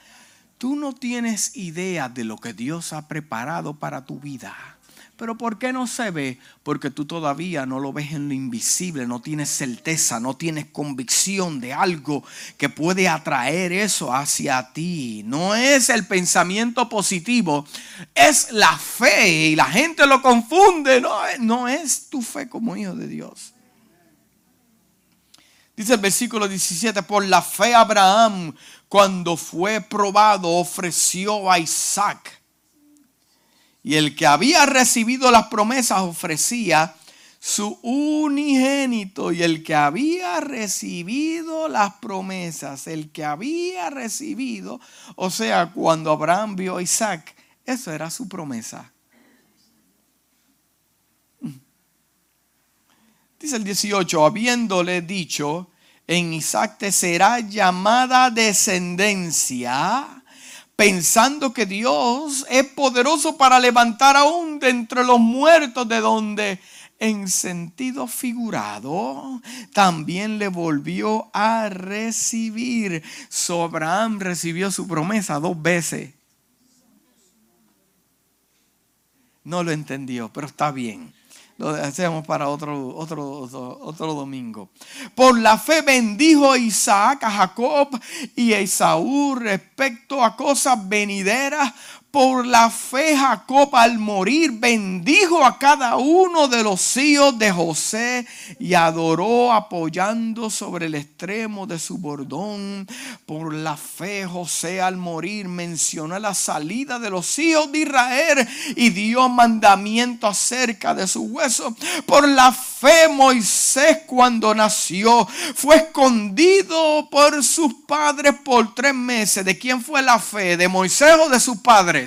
Tú no tienes idea de lo que Dios ha preparado para tu vida. Pero ¿por qué no se ve? Porque tú todavía no lo ves en lo invisible, no tienes certeza, no tienes convicción de algo que puede atraer eso hacia ti. No es el pensamiento positivo, es la fe y la gente lo confunde. No, no es tu fe como hijo de Dios. Dice el versículo 17, por la fe Abraham, cuando fue probado, ofreció a Isaac. Y el que había recibido las promesas ofrecía su unigénito. Y el que había recibido las promesas, el que había recibido, o sea, cuando Abraham vio a Isaac, eso era su promesa. Dice el 18, habiéndole dicho, en Isaac te será llamada descendencia pensando que Dios es poderoso para levantar aún de entre los muertos, de donde en sentido figurado también le volvió a recibir. So Abraham recibió su promesa dos veces. No lo entendió, pero está bien lo hacemos para otro, otro, otro, domingo. Por la fe bendijo Isaac a Jacob y a Esaú respecto a cosas venideras por la fe Jacob al morir bendijo a cada uno de los hijos de José y adoró apoyando sobre el extremo de su bordón. Por la fe José al morir mencionó la salida de los hijos de Israel y dio mandamiento acerca de su hueso. Por la fe Moisés cuando nació fue escondido por sus padres por tres meses. ¿De quién fue la fe? ¿De Moisés o de sus padres?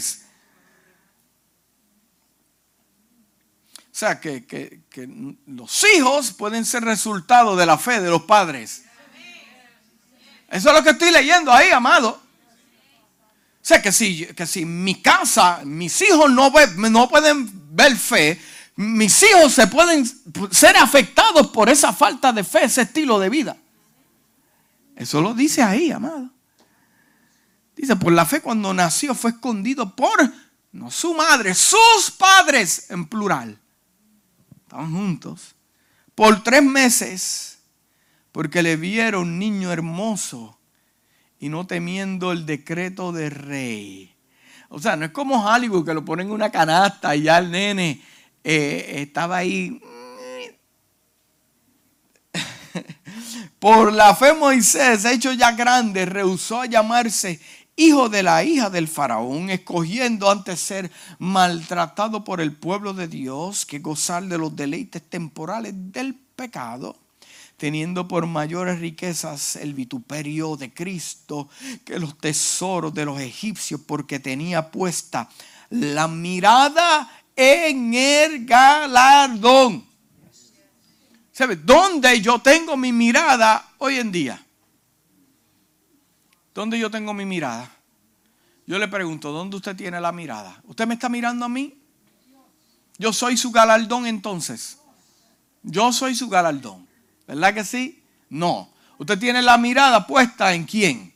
Sea, que, que los hijos pueden ser resultado de la fe de los padres. Eso es lo que estoy leyendo ahí, amado. O sea, que si, que si mi casa, mis hijos no, no pueden ver fe, mis hijos se pueden ser afectados por esa falta de fe, ese estilo de vida. Eso lo dice ahí, amado. Dice, por la fe cuando nació fue escondido por, no su madre, sus padres en plural. Estaban juntos. Por tres meses, porque le vieron niño hermoso y no temiendo el decreto del rey. O sea, no es como Hollywood que lo ponen en una canasta y ya el nene eh, estaba ahí. Por la fe Moisés, hecho ya grande, rehusó a llamarse hijo de la hija del faraón, escogiendo antes ser maltratado por el pueblo de Dios que gozar de los deleites temporales del pecado, teniendo por mayores riquezas el vituperio de Cristo que los tesoros de los egipcios, porque tenía puesta la mirada en el galardón. ¿Sabe? ¿Dónde yo tengo mi mirada hoy en día? ¿Dónde yo tengo mi mirada? Yo le pregunto, ¿dónde usted tiene la mirada? ¿Usted me está mirando a mí? Yo soy su galardón entonces. Yo soy su galardón. ¿Verdad que sí? No. Usted tiene la mirada puesta en quién?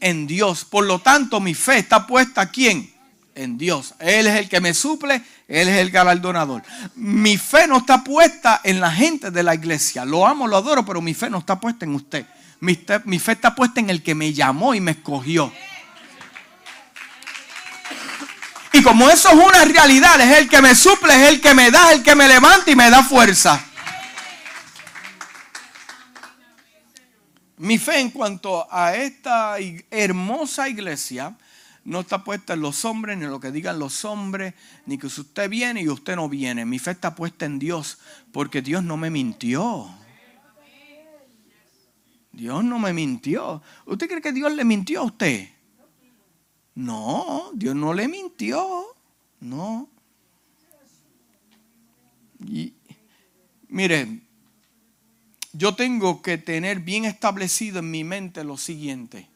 En Dios. Por lo tanto, mi fe está puesta en quién? En Dios. Él es el que me suple, Él es el galardonador. Mi fe no está puesta en la gente de la iglesia. Lo amo, lo adoro, pero mi fe no está puesta en usted. Mi, fe está puesta en el que me llamó y me escogió. Y como eso es una realidad, es el que me suple, es el que me da, es el que me levanta y me da fuerza. Mi fe en cuanto a esta hermosa iglesia no está puesta en los hombres, ni en lo que digan los hombres, ni que usted viene y usted no viene. Mi fe está puesta en Dios, porque Dios no me mintió. Dios no me mintió. ¿Usted cree que Dios le mintió a usted? No, Dios no le mintió. No. Y, mire, yo tengo que tener bien establecido en mi mente lo siguiente.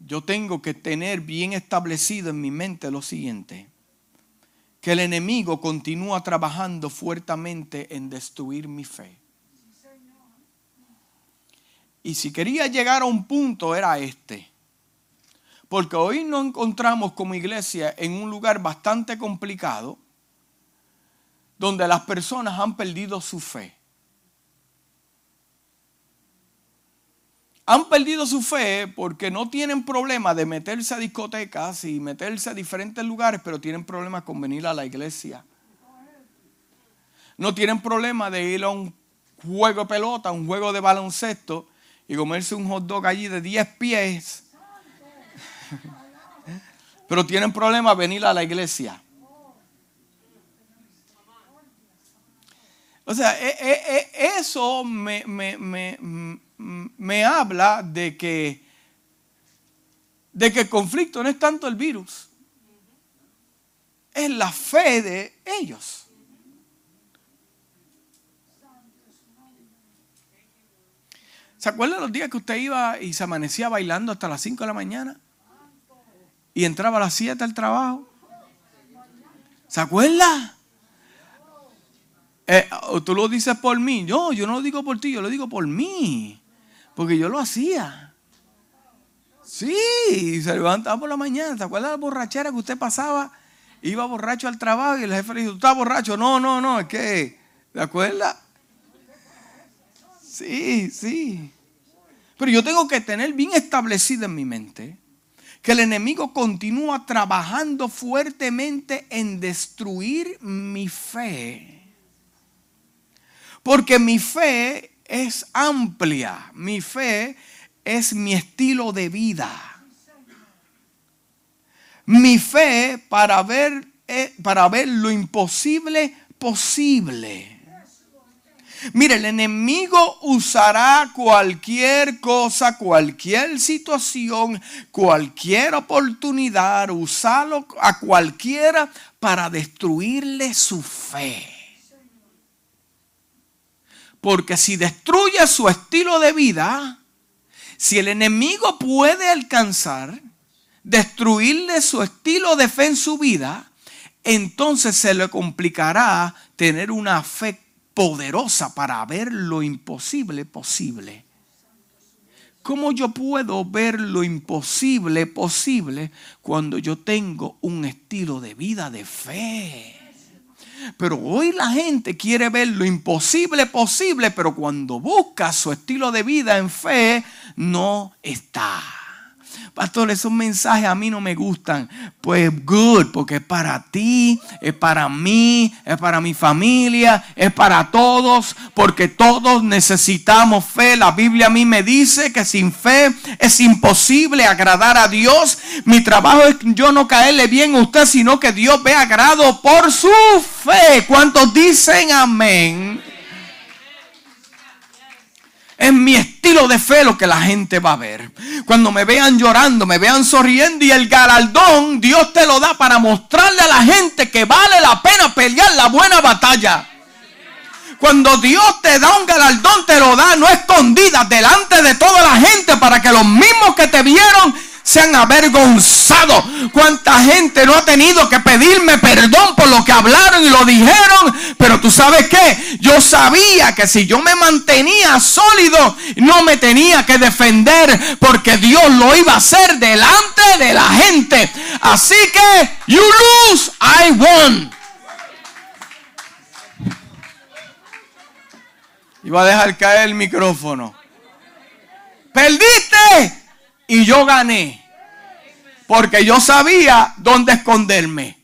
Yo tengo que tener bien establecido en mi mente lo siguiente. Que el enemigo continúa trabajando fuertemente en destruir mi fe. Y si quería llegar a un punto era este. Porque hoy nos encontramos como iglesia en un lugar bastante complicado, donde las personas han perdido su fe. Han perdido su fe porque no tienen problema de meterse a discotecas y meterse a diferentes lugares, pero tienen problemas con venir a la iglesia. No tienen problema de ir a un juego de pelota, un juego de baloncesto, y comerse un hot dog allí de 10 pies. Pero tienen problema venir a la iglesia. O sea, e, e, e, eso me, me, habla de que, de que el conflicto no es tanto el virus, es la fe de ellos. ¿Se acuerdan los días que usted iba y se amanecía bailando hasta las 5 de la mañana? Y entraba a las 7 al trabajo. ¿Se acuerda? Eh, tú lo dices por mí. No, yo no lo digo por ti, yo lo digo por mí. Porque yo lo hacía. Sí, se levantaba por la mañana. ¿Se acuerda la borrachera que usted pasaba? Iba borracho al trabajo y el jefe le dijo, ¿tú estás borracho? No, no, no, es que, ¿te acuerdas? Sí, sí. Pero yo tengo que tener bien establecido en mi mente que el enemigo continúa trabajando fuertemente en destruir mi fe. Porque mi fe es amplia, mi fe es mi estilo de vida. Mi fe para ver, eh, para ver lo imposible posible. Mire, el enemigo usará cualquier cosa, cualquier situación, cualquier oportunidad, usarlo a cualquiera para destruirle su fe. Porque si destruye su estilo de vida, si el enemigo puede alcanzar destruirle su estilo de fe en su vida, entonces se le complicará tener una fe poderosa para ver lo imposible posible. ¿Cómo yo puedo ver lo imposible posible cuando yo tengo un estilo de vida de fe? Pero hoy la gente quiere ver lo imposible posible, pero cuando busca su estilo de vida en fe, no está. Pastor, esos mensajes a mí no me gustan. Pues good, porque es para ti, es para mí, es para mi familia, es para todos, porque todos necesitamos fe. La Biblia a mí me dice que sin fe es imposible agradar a Dios. Mi trabajo es yo no caerle bien a usted, sino que Dios ve agrado por su fe. ¿Cuántos dicen amén? Es mi estilo de fe lo que la gente va a ver. Cuando me vean llorando, me vean sonriendo y el galardón Dios te lo da para mostrarle a la gente que vale la pena pelear la buena batalla. Cuando Dios te da un galardón, te lo da no escondida delante de toda la gente para que los mismos que te vieron se han avergonzado. Cuánta gente no ha tenido que pedirme perdón por lo que hablaron y lo dijeron. Pero tú sabes qué, yo sabía que si yo me mantenía sólido, no me tenía que defender porque Dios lo iba a hacer delante de la gente. Así que, you lose, I won. Iba a dejar caer el micrófono. Perdiste y yo gané. Porque yo sabía dónde esconderme.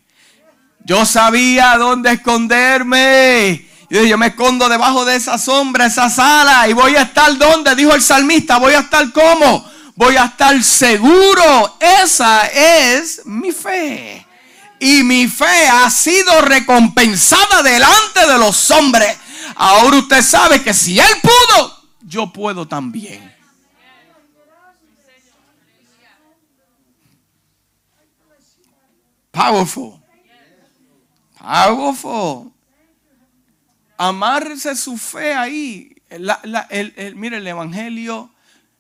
Yo sabía dónde esconderme. Yo me escondo debajo de esa sombra, esa sala. Y voy a estar donde, dijo el salmista, voy a estar como. Voy a estar seguro. Esa es mi fe. Y mi fe ha sido recompensada delante de los hombres. Ahora usted sabe que si Él pudo, yo puedo también. Powerful. Powerful. Amarse su fe ahí. mire, el Evangelio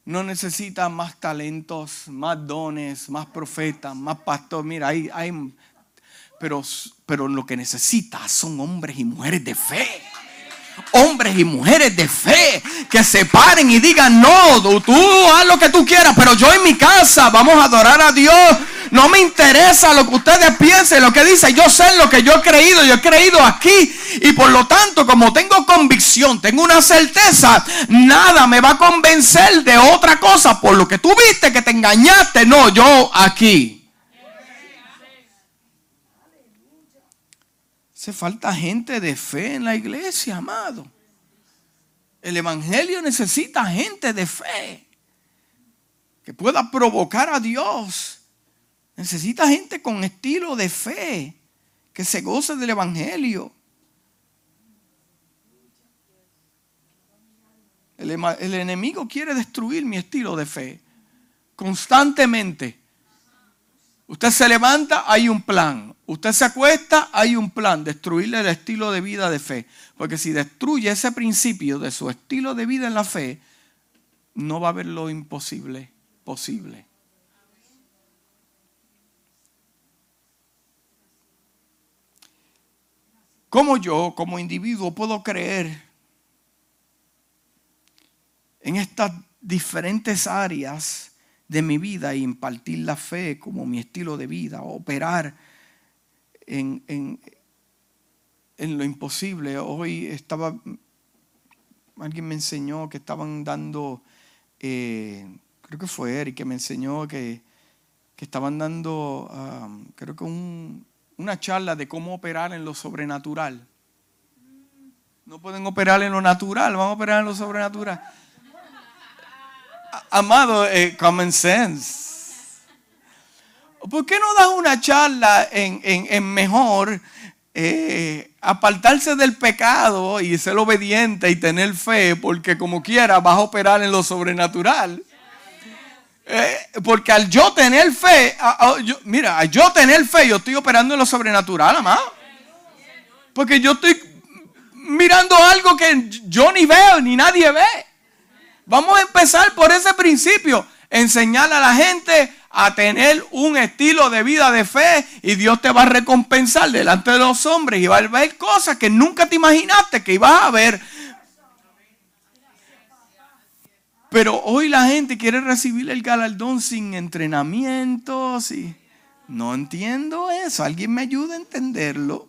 no necesita más talentos, más dones, más profetas, más pastores. Mira, hay, hay pero, pero lo que necesita son hombres y mujeres de fe hombres y mujeres de fe que se paren y digan, no, tú haz lo que tú quieras, pero yo en mi casa vamos a adorar a Dios. No me interesa lo que ustedes piensen, lo que dicen. Yo sé lo que yo he creído. Yo he creído aquí. Y por lo tanto, como tengo convicción, tengo una certeza, nada me va a convencer de otra cosa. Por lo que tú viste que te engañaste. No, yo aquí. Hace falta gente de fe en la iglesia, amado. El Evangelio necesita gente de fe que pueda provocar a Dios. Necesita gente con estilo de fe que se goce del Evangelio. El, enemigo quiere destruir mi estilo de fe constantemente. Usted se levanta, hay un plan. Usted se acuesta, hay un plan, destruirle el estilo de vida de fe. Porque si destruye ese principio de su estilo de vida en la fe, no va a haber lo imposible posible. ¿Cómo yo, como individuo, puedo creer en estas diferentes áreas de mi vida e impartir la fe como mi estilo de vida, operar en, en, lo imposible. Hoy estaba, alguien me enseñó que estaban dando, eh, creo que fue Eric que me enseñó que, estaban dando, um, creo que una charla de cómo operar en lo sobrenatural. No pueden operar en lo natural, vamos a operar en lo sobrenatural. Amado, eh, common sense. ¿Por qué no das una charla en, mejor eh, apartarse del pecado y ser obediente y tener fe? Porque como quiera vas a operar en lo sobrenatural. Eh, porque al yo tener fe, mira, al yo tener fe, yo estoy operando en lo sobrenatural, amado. Porque yo estoy mirando algo que yo ni veo, ni nadie ve. Vamos a empezar por ese principio. Enseñar a la gente a tener un estilo de vida de fe y Dios te va a recompensar delante de los hombres y va a ver cosas que nunca te imaginaste que ibas a ver. Pero hoy la gente quiere recibir el galardón sin entrenamientos y no entiendo eso. ¿Alguien me ayuda a entenderlo?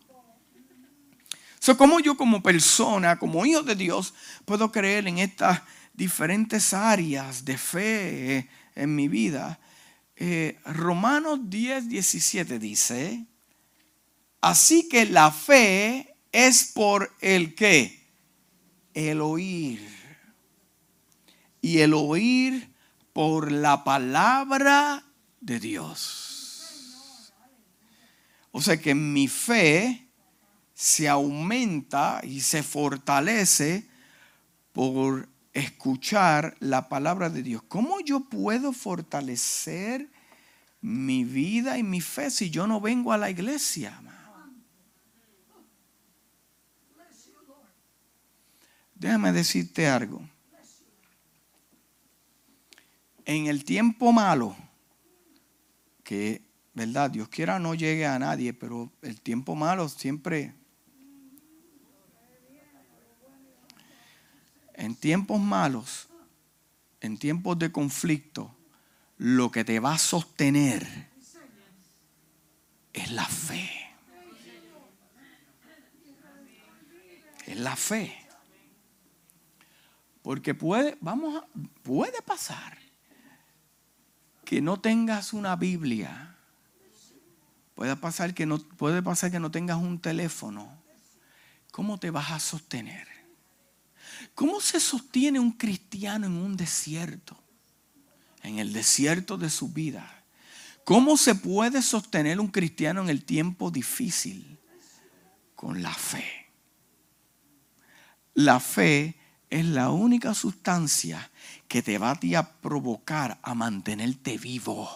So, ¿Cómo yo como persona, como hijo de Dios, puedo creer en estas diferentes áreas de fe en mi vida? Eh, Romanos 10, 17 dice, así que la fe es por el que, el oír. Y el oír por la palabra de Dios. O sea que mi fe se aumenta y se fortalece por escuchar la palabra de Dios. ¿Cómo yo puedo fortalecer mi vida y mi fe si yo no vengo a la iglesia? Déjame decirte algo. En el tiempo malo, que, ¿verdad? Dios quiera no llegue a nadie, pero el tiempo malo siempre en tiempos malos, en tiempos de conflicto, lo que te va a sostener es la fe. Es la fe. Porque puede, vamos a, puede pasar que no tengas una Biblia. Puede pasar que no, puede pasar que no tengas un teléfono. ¿Cómo te vas a sostener? ¿Cómo se sostiene un cristiano en un desierto? En el desierto de su vida. ¿Cómo se puede sostener un cristiano en el tiempo difícil? Con la fe. La fe es la única sustancia que te va a provocar a mantenerte vivo.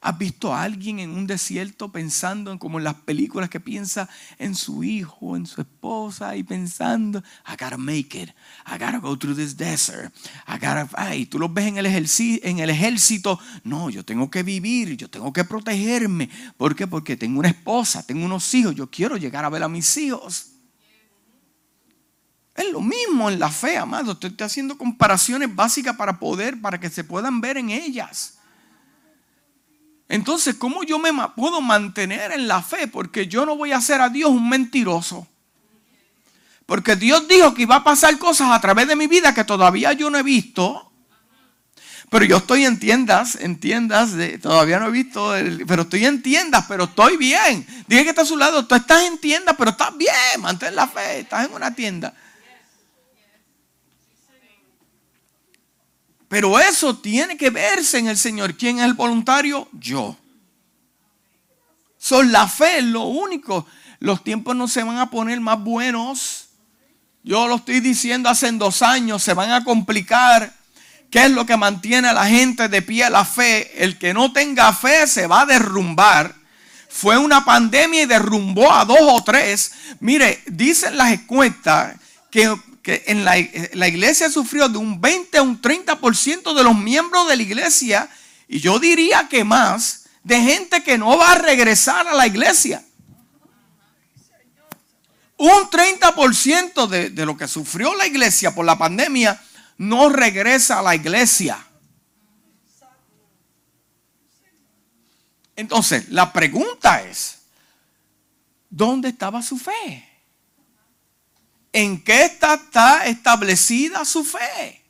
¿Has visto a alguien en un desierto pensando en como en las películas que piensa en su hijo, en su esposa y pensando, I gotta make it, I gotta go through this desert, I gotta, ay, tú los ves en el, en el ejército, no, yo tengo que vivir, yo tengo que protegerme. ¿Por qué? Porque tengo una esposa, tengo unos hijos, yo quiero llegar a ver a mis hijos. Es lo mismo en la fe, amado. Estoy haciendo comparaciones básicas para poder, para que se puedan ver en ellas. Entonces, ¿cómo yo me puedo mantener en la fe? Porque yo no voy a hacer a Dios un mentiroso. Porque Dios dijo que iba a pasar cosas a través de mi vida que todavía yo no he visto. Pero yo estoy en tiendas, en tiendas, de, todavía no he visto, pero estoy en tiendas, pero estoy bien. Dije que está a su lado, tú estás en tiendas, pero estás bien, mantén la fe, estás en una tienda. Pero eso tiene que verse en el Señor. ¿Quién es el voluntario? Yo. Son la fe, es lo único. Los tiempos no se van a poner más buenos. Yo lo estoy diciendo hace dos años, se van a complicar. ¿Qué es lo que mantiene a la gente de pie la fe? El que no tenga fe se va a derrumbar. Fue una pandemia y derrumbó a dos o tres. Mire, dicen las encuestas que que en la, iglesia sufrió de un 20 a un 30% de los miembros de la iglesia, y yo diría que más, de gente que no va a regresar a la iglesia. Un 30% de, de lo que sufrió la iglesia por la pandemia no regresa a la iglesia. Entonces, la pregunta es, ¿dónde estaba su fe? ¿En qué está, establecida su fe?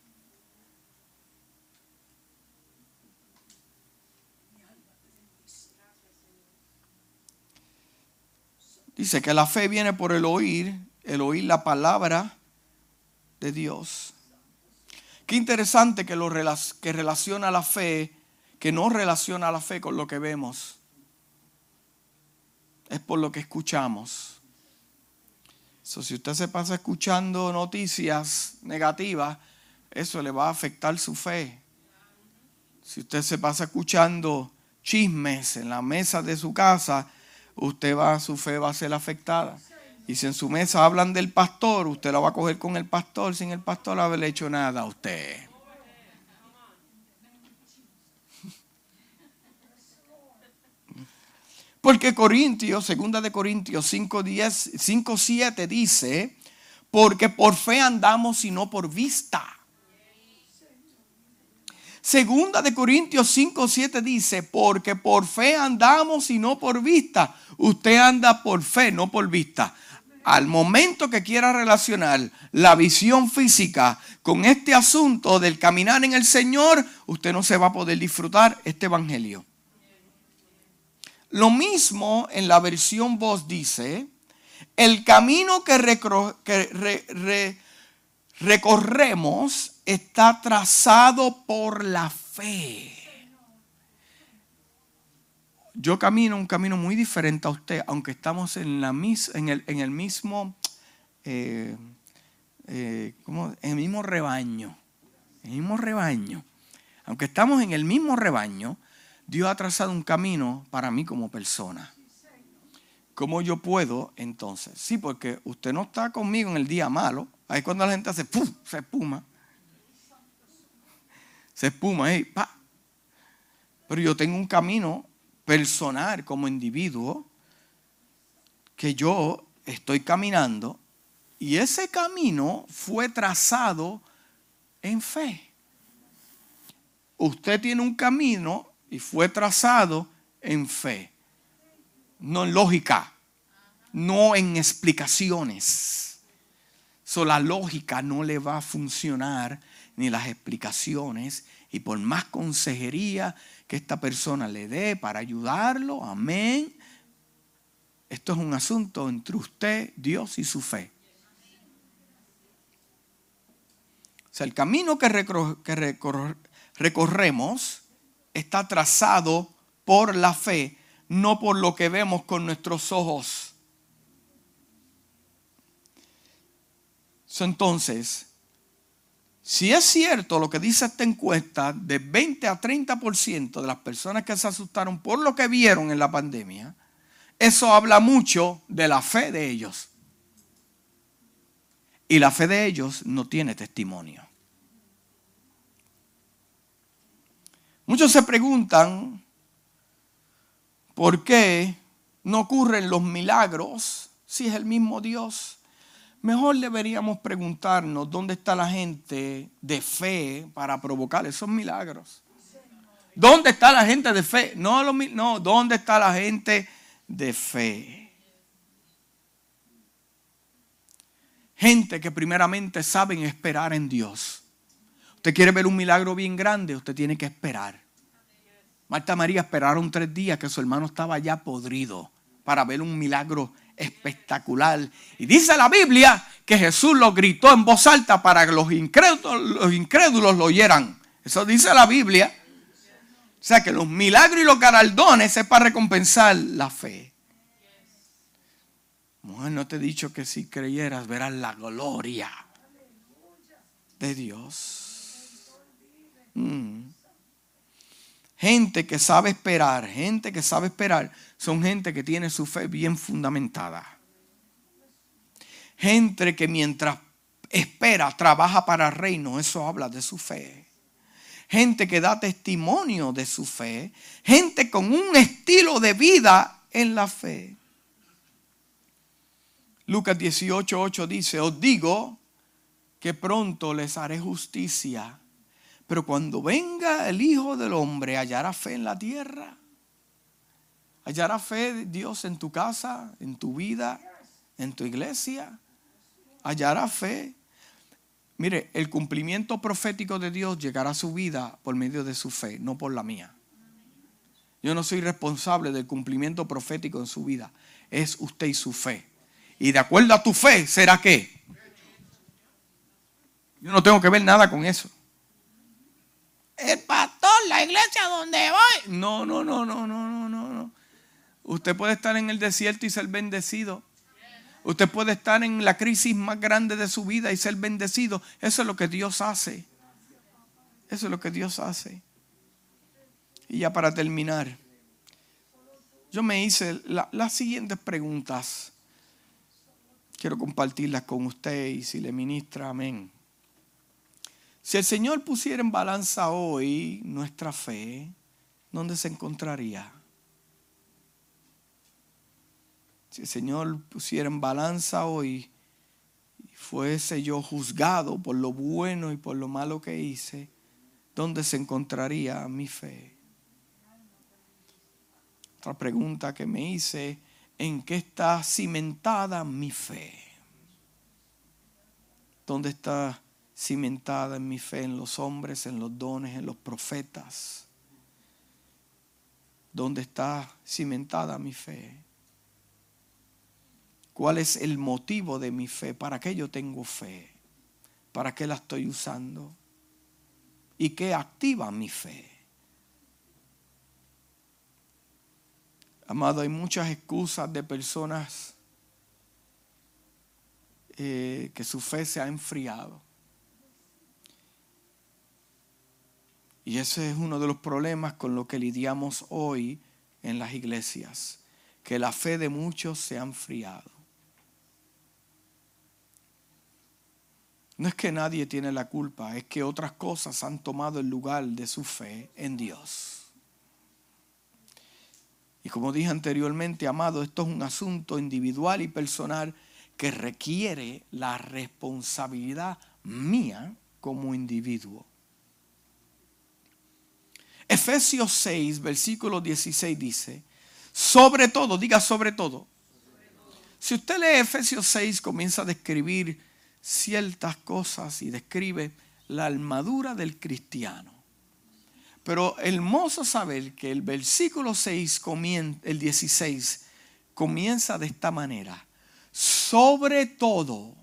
Dice que la fe viene por el oír, el oír la palabra de Dios. Qué interesante que, lo, que relaciona la fe, que no relaciona la fe con lo que vemos. Es por lo que escuchamos si usted se pasa escuchando noticias negativas, eso le va a afectar su fe. Si usted se pasa escuchando chismes en la mesa de su casa, usted va, su fe va a ser afectada. Y si en su mesa hablan del pastor, usted la va a coger con el pastor sin el pastor haberle hecho nada a usted. Porque Corintios, segunda de Corintios 5, 7 dice, porque por fe andamos y no por vista. Segunda de Corintios 5, 7 dice, porque por fe andamos y no por vista. Usted anda por fe, no por vista. Al momento que quiera relacionar la visión física con este asunto del caminar en el Señor, usted no se va a poder disfrutar este evangelio. Lo mismo en la versión voz dice, el camino que, recorremos está trazado por la fe. Yo camino un camino muy diferente a usted, aunque estamos en, en, el, en mismo, eh, eh, en el mismo rebaño. El mismo rebaño. Aunque estamos en el mismo rebaño, Dios ha trazado un camino para mí como persona. ¿Cómo yo puedo entonces? Sí, porque usted no está conmigo en el día malo. Ahí cuando la gente hace ¡pum! se espuma. Se espuma, ¿eh? ¡pa! Pero yo tengo un camino personal como individuo que yo estoy caminando y ese camino fue trazado en fe. Usted tiene un camino y fue trazado en fe, no en lógica, no en explicaciones. So, la lógica no le va a funcionar ni las explicaciones y por más consejería que esta persona le dé para ayudarlo, amén. Esto es un asunto entre usted, Dios y su fe. O sea, el camino que, recorremos está trazado por la fe, no por lo que vemos con nuestros ojos. Entonces, si es cierto lo que dice esta encuesta, de 20 a 30% de las personas que se asustaron por lo que vieron en la pandemia, eso habla mucho de la fe de ellos. Y la fe de ellos no tiene testimonio. Muchos se preguntan por qué no ocurren los milagros si es el mismo Dios. Mejor deberíamos preguntarnos dónde está la gente de fe para provocar esos milagros. ¿Dónde está la gente de fe? No, no, ¿dónde está la gente de fe? Gente que primeramente saben esperar en Dios. Usted quiere ver un milagro bien grande, usted tiene que esperar. Marta María esperaron tres días que su hermano estaba ya podrido para ver un milagro espectacular. Y dice la Biblia que Jesús lo gritó en voz alta para que los incrédulos, los incrédulos lo oyeran. Eso dice la Biblia. O sea que los milagros y los galardones es para recompensar la fe. Mujer, no te he dicho que si creyeras verás la gloria de Dios. Mm. Gente que sabe esperar, gente que sabe esperar, son gente que tiene su fe bien fundamentada. Gente que mientras espera, trabaja para el reino, eso habla de su fe. Gente que da testimonio de su fe. Gente con un estilo de vida en la fe. Lucas 18:8 dice, os digo que pronto les haré justicia pero cuando venga el Hijo del Hombre, hallará fe en la tierra. Hallará fe Dios en tu casa, en tu vida, en tu iglesia. Hallará fe. Mire, el cumplimiento profético de Dios llegará a su vida por medio de su fe, no por la mía. Yo no soy responsable del cumplimiento profético en su vida. Es usted y su fe. Y de acuerdo a tu fe, ¿será qué? Yo no tengo que ver nada con eso el pastor, la iglesia donde voy. No, no, no, no, no, no, no, no. Usted puede estar en el desierto y ser bendecido. Usted puede estar en la crisis más grande de su vida y ser bendecido. Eso es lo que Dios hace. Eso es lo que Dios hace. Y ya para terminar, yo me hice las siguientes preguntas. Quiero compartirlas con usted y si le ministra, amén. Si el Señor pusiera en balanza hoy nuestra fe, ¿dónde se encontraría? Si el Señor pusiera en balanza hoy fuese yo juzgado por lo bueno y por lo malo que hice, ¿dónde se encontraría mi fe? Otra pregunta que me hice, ¿en qué está cimentada mi fe? ¿Dónde está cimentada en mi fe en los hombres, en los dones, en los profetas? ¿Dónde está cimentada mi fe? ¿Cuál es el motivo de mi fe? ¿Para qué yo tengo fe? ¿Para qué la estoy usando? ¿Y qué activa mi fe? Amado, hay muchas excusas de personas eh, que su fe se ha enfriado. Y ese es uno de los problemas con los que lidiamos hoy en las iglesias, que la fe de muchos se ha enfriado. No es que nadie tiene la culpa, es que otras cosas han tomado el lugar de su fe en Dios. Y como dije anteriormente, amado, esto es un asunto individual y personal que requiere la responsabilidad mía como individuo. Efesios 6, versículo 16 dice, sobre todo, diga sobre todo. Si usted lee Efesios 6, comienza a describir ciertas cosas y describe la armadura del cristiano. Pero hermoso saber que el versículo 6, el 16, comienza de esta manera. Sobre todo,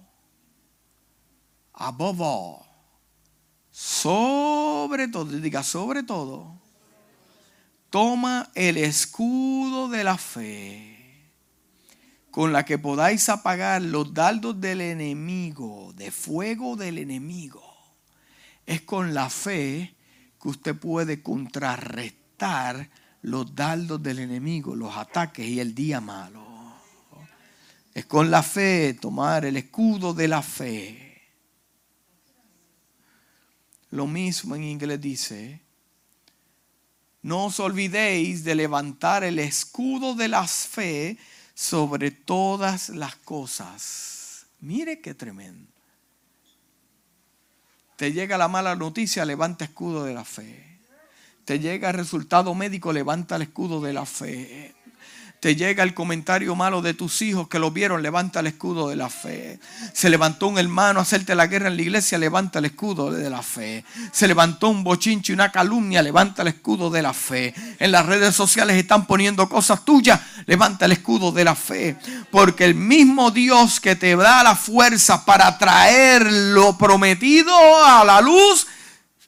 above all, sobre todo, diga sobre todo, toma el escudo de la fe con la que podáis apagar los dardos del enemigo, de fuego del enemigo. Es con la fe que usted puede contrarrestar los dardos del enemigo, los ataques y el día malo. Es con la fe tomar el escudo de la fe. Lo mismo en inglés dice, no os olvidéis de levantar el escudo de la fe sobre todas las cosas. Mire qué tremendo. Te llega la mala noticia, levanta escudo de la fe. Te llega el resultado médico, levanta el escudo de la fe te llega el comentario malo de tus hijos que lo vieron, levanta el escudo de la fe. Se levantó un hermano a hacerte la guerra en la iglesia, levanta el escudo de la fe. Se levantó un bochinche y una calumnia, levanta el escudo de la fe. En las redes sociales están poniendo cosas tuyas, levanta el escudo de la fe. Porque el mismo Dios que te da la fuerza para traer lo prometido a la luz,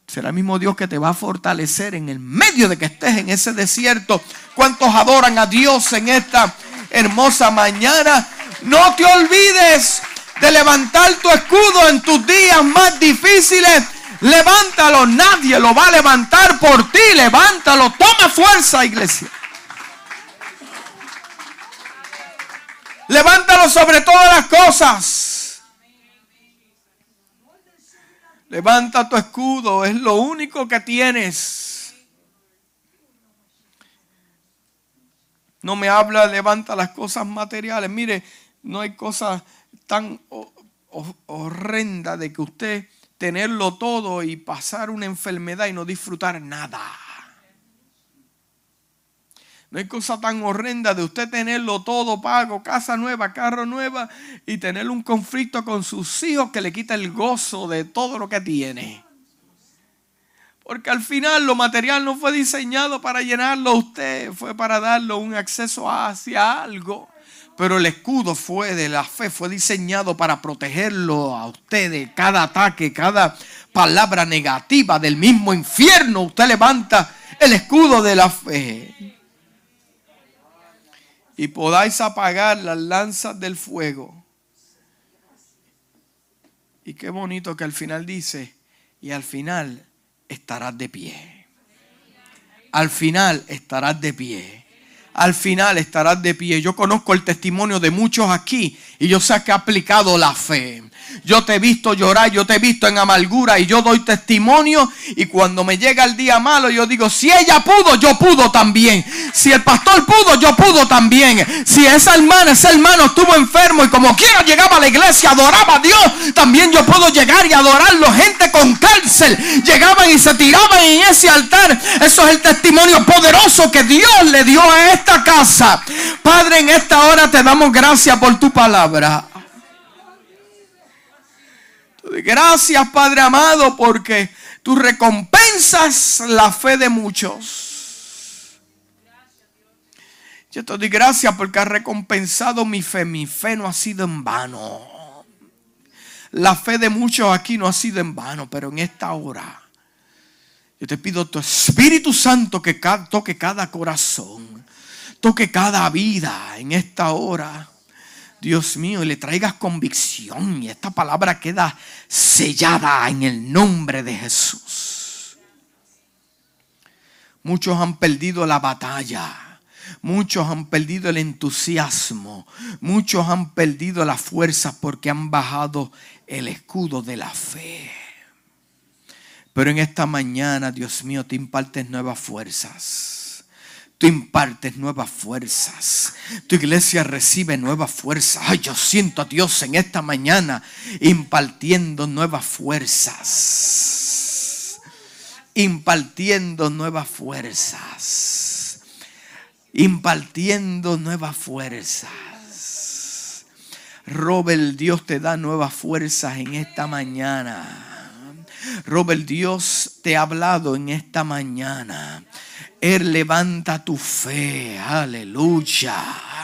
será el mismo Dios que te va a fortalecer en el medio de que estés en ese desierto. ¿Cuántos adoran a Dios en esta hermosa mañana? No te olvides de levantar tu escudo en tus días más difíciles. Levántalo, nadie lo va a levantar por ti. Levántalo, toma fuerza, iglesia. Levántalo sobre todas las cosas. Levanta tu escudo, es lo único que tienes. No me habla, levanta las cosas materiales. Mire, no hay cosa tan horrenda de que usted tenerlo todo y pasar una enfermedad y no disfrutar nada. No hay cosa tan horrenda de usted tenerlo todo pago, casa nueva, carro nueva y tener un conflicto con sus hijos que le quita el gozo de todo lo que tiene. Porque al final lo material no fue diseñado para llenarlo a usted, fue para darle un acceso hacia algo. Pero el escudo fue de la fe, fue diseñado para protegerlo a usted de cada ataque, cada palabra negativa del mismo infierno. Usted levanta el escudo de la fe y podáis apagar las lanzas del fuego. Y qué bonito que al final dice, y al final estarás de pie. al final estarás de pie. Al final estarás de pie. Yo conozco el testimonio de muchos aquí y yo sé que ha aplicado la fe. Yo te he visto llorar, yo te he visto en amargura y yo doy testimonio. Y cuando me llega el día malo, yo digo, si ella pudo, yo pudo también. Si el pastor pudo, yo pudo también. Si esa hermana, ese hermano estuvo enfermo y como quiera llegaba a la iglesia, adoraba a Dios, también yo puedo llegar y adorarlo. Gente con cárcel llegaban y se tiraban en ese altar. Eso es el testimonio poderoso que Dios le dio a esta casa. Padre, en esta hora te damos gracias por tu palabra. Gracias, Padre amado, porque tú recompensas la fe de muchos. Yo te doy gracias porque has recompensado mi fe. Mi fe no ha sido en vano. La fe de muchos aquí no ha sido en vano, pero en esta hora yo te pido tu Espíritu Santo que toque cada corazón, toque cada vida en esta hora. Dios mío, le traigas convicción y esta palabra queda sellada en el nombre de Jesús. Muchos han perdido la batalla. Muchos han perdido el entusiasmo. Muchos han perdido la fuerza porque han bajado el escudo de la fe. Pero en esta mañana, Dios mío, te impartes nuevas fuerzas Tú impartes nuevas fuerzas. Tu iglesia recibe nuevas fuerzas. Ay, yo siento a Dios en esta mañana impartiendo nuevas fuerzas. Impartiendo nuevas fuerzas. Impartiendo nuevas fuerzas. Robert, Dios te da nuevas fuerzas en esta mañana. Robert, Dios te ha hablado en esta mañana. Él levanta tu fe. Aleluya.